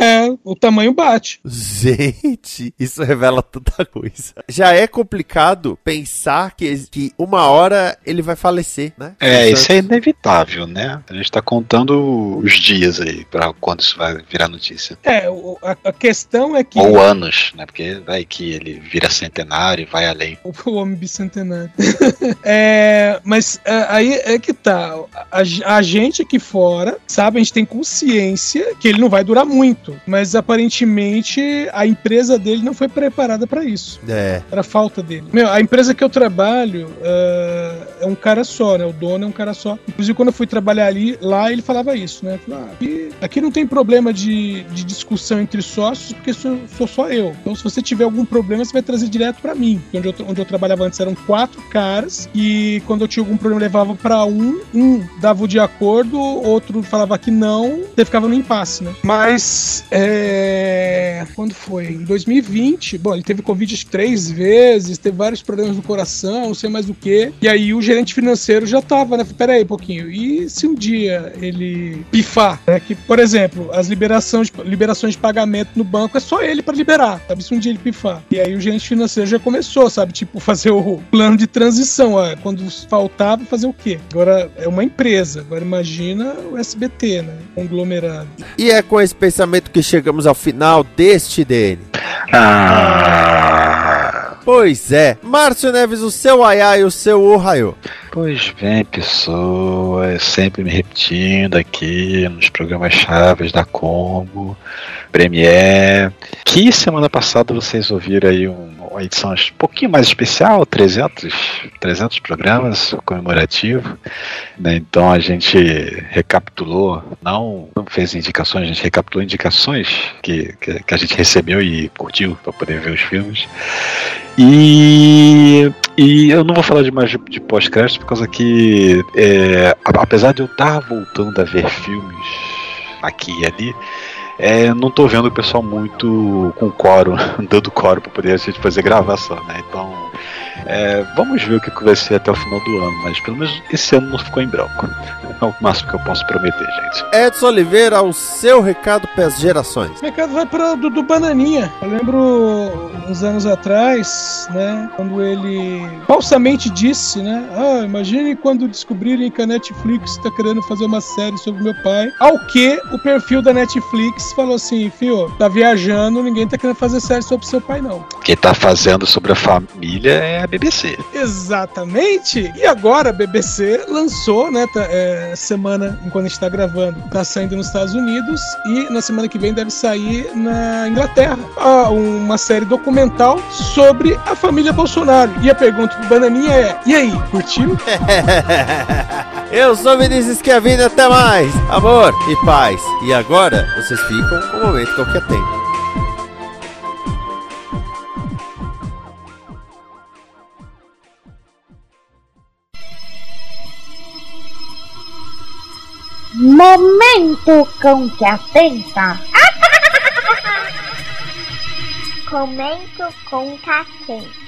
É, o tamanho bate. Gente, isso revela tanta coisa. Já é complicado pensar que, que uma hora ele vai falecer, né? É, isso é inevitável, né? A gente tá contando os dias aí pra quando isso vai virar notícia. É, o- a, a questão é que Ou anos, né? Porque vai que ele vira centenário e vai além. o homem bicentenário. *laughs* é, mas é, aí é que tá. A, a gente aqui fora, sabe, a gente tem consciência que ele não vai durar muito. Mas aparentemente a empresa dele não foi preparada pra isso. É. Era falta dele. Meu, a empresa que eu trabalho é, é um cara só, né? O dono é um cara só. Inclusive, quando eu fui trabalhar ali, lá ele falava isso, né? Falou, ah, aqui, aqui não tem problema de, de discussão entre sócios, porque sou, sou só eu. Então, se você tiver algum problema, você vai trazer direto pra mim. Onde eu, onde eu trabalhava antes eram quatro caras, e quando eu tinha algum problema, levava pra um, um dava o de acordo, outro falava que não, você ficava no impasse, né? Mas, é. Quando foi? Em 2020, bom, ele teve Covid três vezes, teve vários problemas no coração, não sei mais o que. E aí o gerente financeiro já tava, né? Aí um pouquinho. E se um dia ele pifar, né? Que, por exemplo, as liberações, liberações de pagamento no banco é só ele pra liberar, sabe? Se um dia ele pifar. E aí o gerente financeiro já começou, sabe? Tipo, *laughs* fazer o plano de transição. Ó, quando faltava, fazer o quê? Agora é uma empresa. Agora imagina o SBT, né? Conglomerado. E é com esse pensamento que chegamos ao final deste DN. Ah, Pois é, Márcio Neves, o seu aiá e o seu ohaiô. pois bem, pessoas, sempre me repetindo aqui nos programas chaves da Combo, Premiere. Que semana passada vocês ouviram aí um, uma edição um pouquinho mais especial, 300, 300 programas comemorativo. Né? Então a gente recapitulou, não, não fez indicações, a gente recapitulou indicações que, que, que a gente recebeu e curtiu para poder ver os filmes. E, e eu não vou falar de mais de, de pós-crédito por causa que, é, apesar de eu estar voltando a ver filmes aqui e ali, é, não tô vendo o pessoal muito com coro, *laughs* dando coro para poder a gente fazer gravação, né? Então, é, vamos ver o que vai ser até o final do ano, mas pelo menos esse ano não ficou em branco. É o máximo que eu posso prometer, gente. Edson Oliveira, o seu recado para as gerações. O recado vai para do, do Bananinha. Eu lembro uns anos atrás, né, quando ele falsamente disse, né, ah, imagine quando descobrirem que a Netflix está querendo fazer uma série sobre meu pai. Ao que o perfil da Netflix falou assim, fio, tá viajando, ninguém tá querendo fazer série sobre seu pai não. Quem tá fazendo sobre a família é BBC. Exatamente. E agora a BBC lançou, né, tá, é, semana, enquanto a gente tá gravando, tá saindo nos Estados Unidos e na semana que vem deve sair na Inglaterra ah, uma série documental sobre a família Bolsonaro. E a pergunta do Bananinha é: e aí, curtiu? *laughs* Eu sou Vinícius Kevin, até mais. Amor e paz. E agora vocês ficam com o momento qualquer tempo. Momento com que atenta. Comento com que atenta.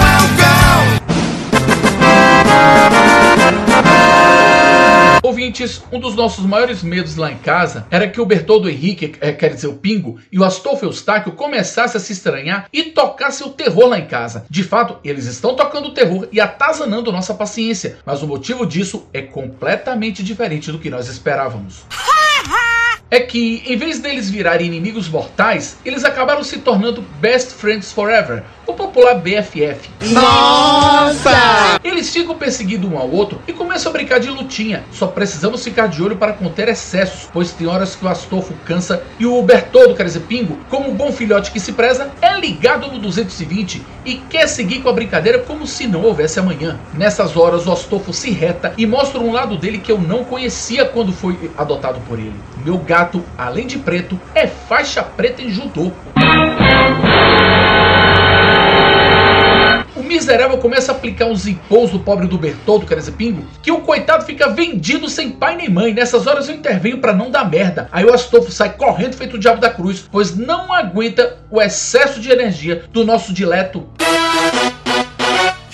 Ouvintes, um dos nossos maiores medos lá em casa era que o Bertoldo Henrique, é, quer dizer o Pingo, e o Astolfo Eustáquio começassem a se estranhar e tocassem o terror lá em casa. De fato, eles estão tocando o terror e atazanando nossa paciência, mas o motivo disso é completamente diferente do que nós esperávamos. é que, em vez deles virarem inimigos mortais, eles acabaram se tornando Best Friends Forever, o popular BFF. Nossa! Eles ficam perseguindo um ao outro e começam a brincar de lutinha. Só precisamos ficar de olho para conter excessos, pois tem horas que o Astolfo cansa e o Bertoldo, quer dizer, Pingo, como um bom filhote que se preza, é ligado no 220 e quer seguir com a brincadeira como se não houvesse amanhã. Nessas horas, o Astolfo se reta e mostra um lado dele que eu não conhecia quando foi adotado por ele. Meu gato, além de preto, é faixa preta em judô. Miserável começa a aplicar uns impôs no pobre do Bertoldo, quer dizer, Pingo, que o coitado fica vendido sem pai nem mãe. Nessas horas eu intervenho para não dar merda. Aí o Astolfo sai correndo feito o diabo da cruz, pois não aguenta o excesso de energia do nosso dileto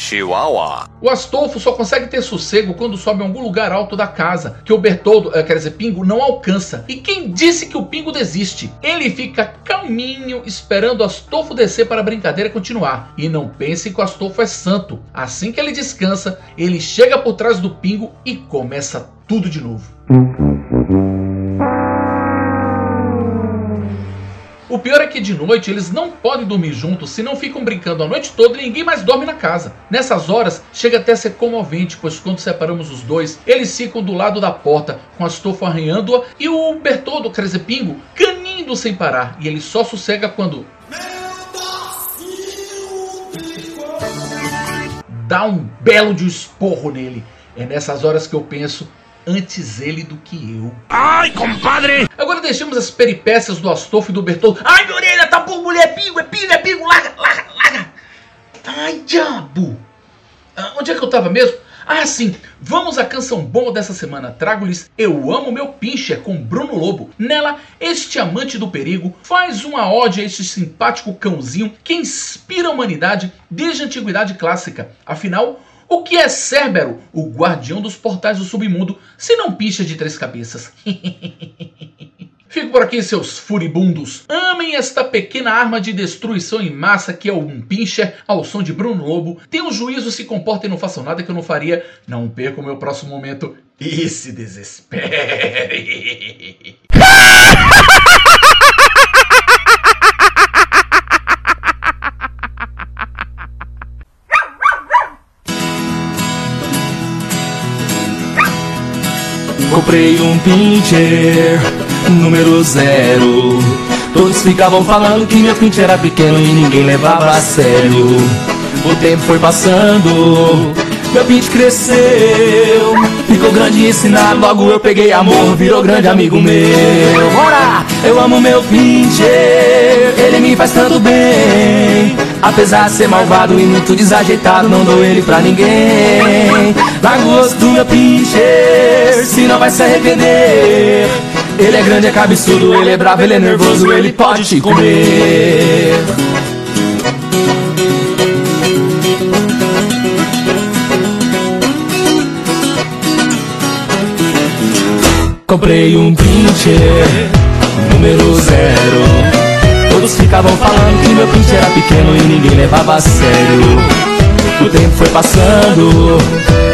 Chihuahua. O Astolfo só consegue ter sossego quando sobe em algum lugar alto da casa, que o Bertoldo, eh, quer dizer, Pingo, não alcança. E quem disse que o Pingo desiste? Ele fica calminho esperando o Astolfo descer para a brincadeira continuar. E não pense que o Astolfo é santo. Assim que ele descansa, ele chega por trás do Pingo e começa tudo de novo. O pior é que de noite eles não podem dormir juntos, senão ficam brincando a noite toda e ninguém mais dorme na casa. Nessas horas, chega até a ser comovente, pois quando separamos os dois, eles ficam do lado da porta, com a estofa arranhando-a e o Bertoldo, quer dizer, Pingo, canindo sem parar. E ele só sossega quando dá um belo de esporro nele. É nessas horas que eu penso, antes ele do que eu. Ai, compadre! Agora deixamos as peripécias do Astolfo e do Bertoldo. Ai, minha orelha, tá bom, mulher, pingo, é pingo, é pingo, larga, larga, larga. Ai, diabo! Ah, onde é que eu tava mesmo? Ah, sim, vamos à canção boa dessa semana. Trago-lhes Eu Amo Meu Pincher com Bruno Lobo. Nela, este amante do perigo faz uma ode a este simpático cãozinho que inspira a humanidade desde a antiguidade clássica. Afinal, o que é Cérbero, o guardião dos portais do submundo, se não picha de três cabeças? *laughs* Fico por aqui, seus furibundos. Amem esta pequena arma de destruição em massa que é um pincher ao som de Bruno Lobo. Tenham juízo, se comportem e não façam nada que eu não faria. Não percam o meu próximo momento e se desespere. *laughs* Comprei um pincher número zero. Todos ficavam falando que meu pincher era pequeno e ninguém levava a sério. O tempo foi passando, meu pincher cresceu. Ficou grande ensinado, logo eu peguei amor, virou grande amigo meu. Bora! Eu amo meu pincher, ele me faz tanto bem. Apesar de ser malvado e muito desajeitado, não dou ele pra ninguém. Larga o do meu pincher, se não vai se arrepender. Ele é grande, é cabeçudo, ele é bravo, ele é nervoso, ele pode te comer. Comprei um pincher, número zero. Todos ficavam falando que meu pincher era pequeno e ninguém levava a sério. O tempo foi passando,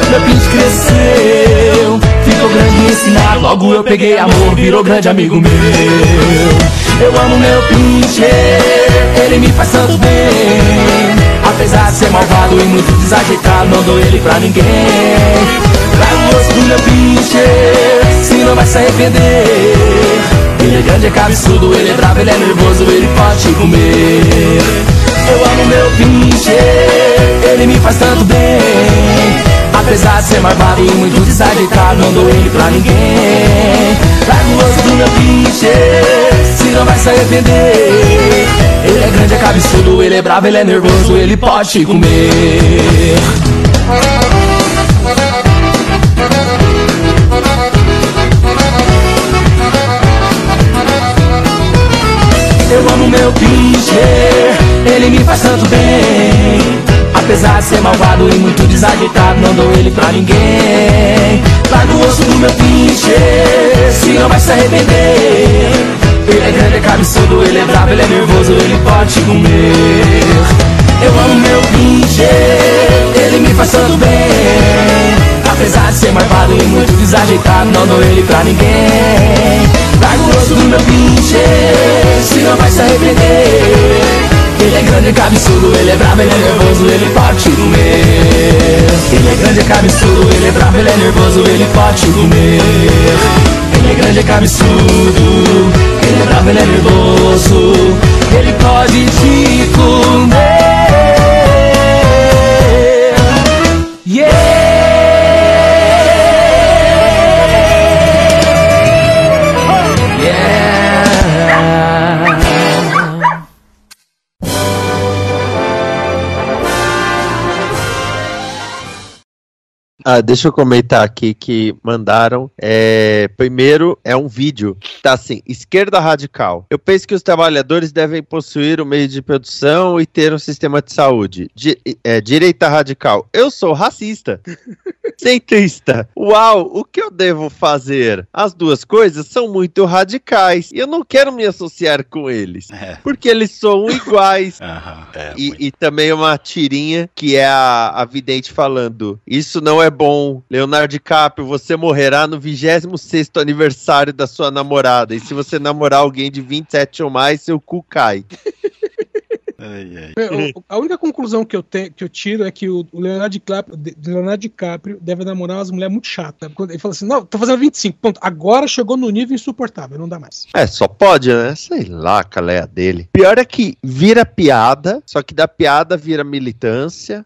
meu pincher cresceu. Ficou grande e ensinado, logo eu peguei amor, virou grande amigo meu. Eu amo meu pincher, ele me faz tanto bem. Apesar de ser malvado e muito desajeitado, não dou ele pra ninguém. Trago o osso do meu pincher, se não vai se arrepender. Ele é grande, é cabeçudo, ele é bravo, ele é nervoso, ele pode te comer. Eu amo meu pincher, ele me faz tanto bem. Apesar de ser malvado e muito desajeitado, não dou ele pra ninguém. Trago o osso do meu pincher, se não vai se arrepender. Ele é grande, é cabeçudo, ele é bravo, ele é nervoso, ele pode te comer. Eu amo meu pincher, ele me faz tanto bem. Apesar de ser malvado e muito desajeitado, não dou ele pra ninguém. Larga o osso do meu pincher, se não vai se arrepender. Ele é grande, é cabeçudo, ele é bravo, ele é nervoso, ele pode te comer. Eu amo meu pincher, ele me faz tanto bem. Apesar de ser malvado e muito desajeitado, não dou ele pra ninguém. Larga o osso do meu pincher, se não vai se arrepender. Ele é grande, é cabeçudo, ele é bravo, ele é nervoso, ele pode comer. Ele é grande, é cabeçudo, ele é bravo, ele é nervoso, ele pode comer. Ele é grande, é cabeçudo, ele é bravo, ele é nervoso, ele pode te comer. Ah, deixa eu comentar aqui que mandaram. É, primeiro é um vídeo. Tá assim: esquerda radical. Eu penso que os trabalhadores devem possuir um meio de produção e ter um sistema de saúde. Di- é, direita radical. Eu sou racista. Centrista. Uau, o que eu devo fazer? As duas coisas são muito radicais e eu não quero me associar com eles. É. Porque eles são *laughs* iguais. É, E, e também uma tirinha que é a, a vidente falando: Isso não é bom. Leonardo DiCaprio, você morrerá no 26 aniversário da sua namorada. E se você namorar alguém de 27 ou mais, seu cu cai. *laughs* ai, ai. A única conclusão que eu, te- que eu tiro é que o Leonardo DiCaprio, Leonardo DiCaprio deve namorar umas mulheres muito chatas. Ele fala assim: não, tô fazendo 25, ponto. Agora chegou no nível insuportável, não dá mais. É, só pode, né? Sei lá, qual é a dele. Pior é que vira piada, só que da piada vira militância.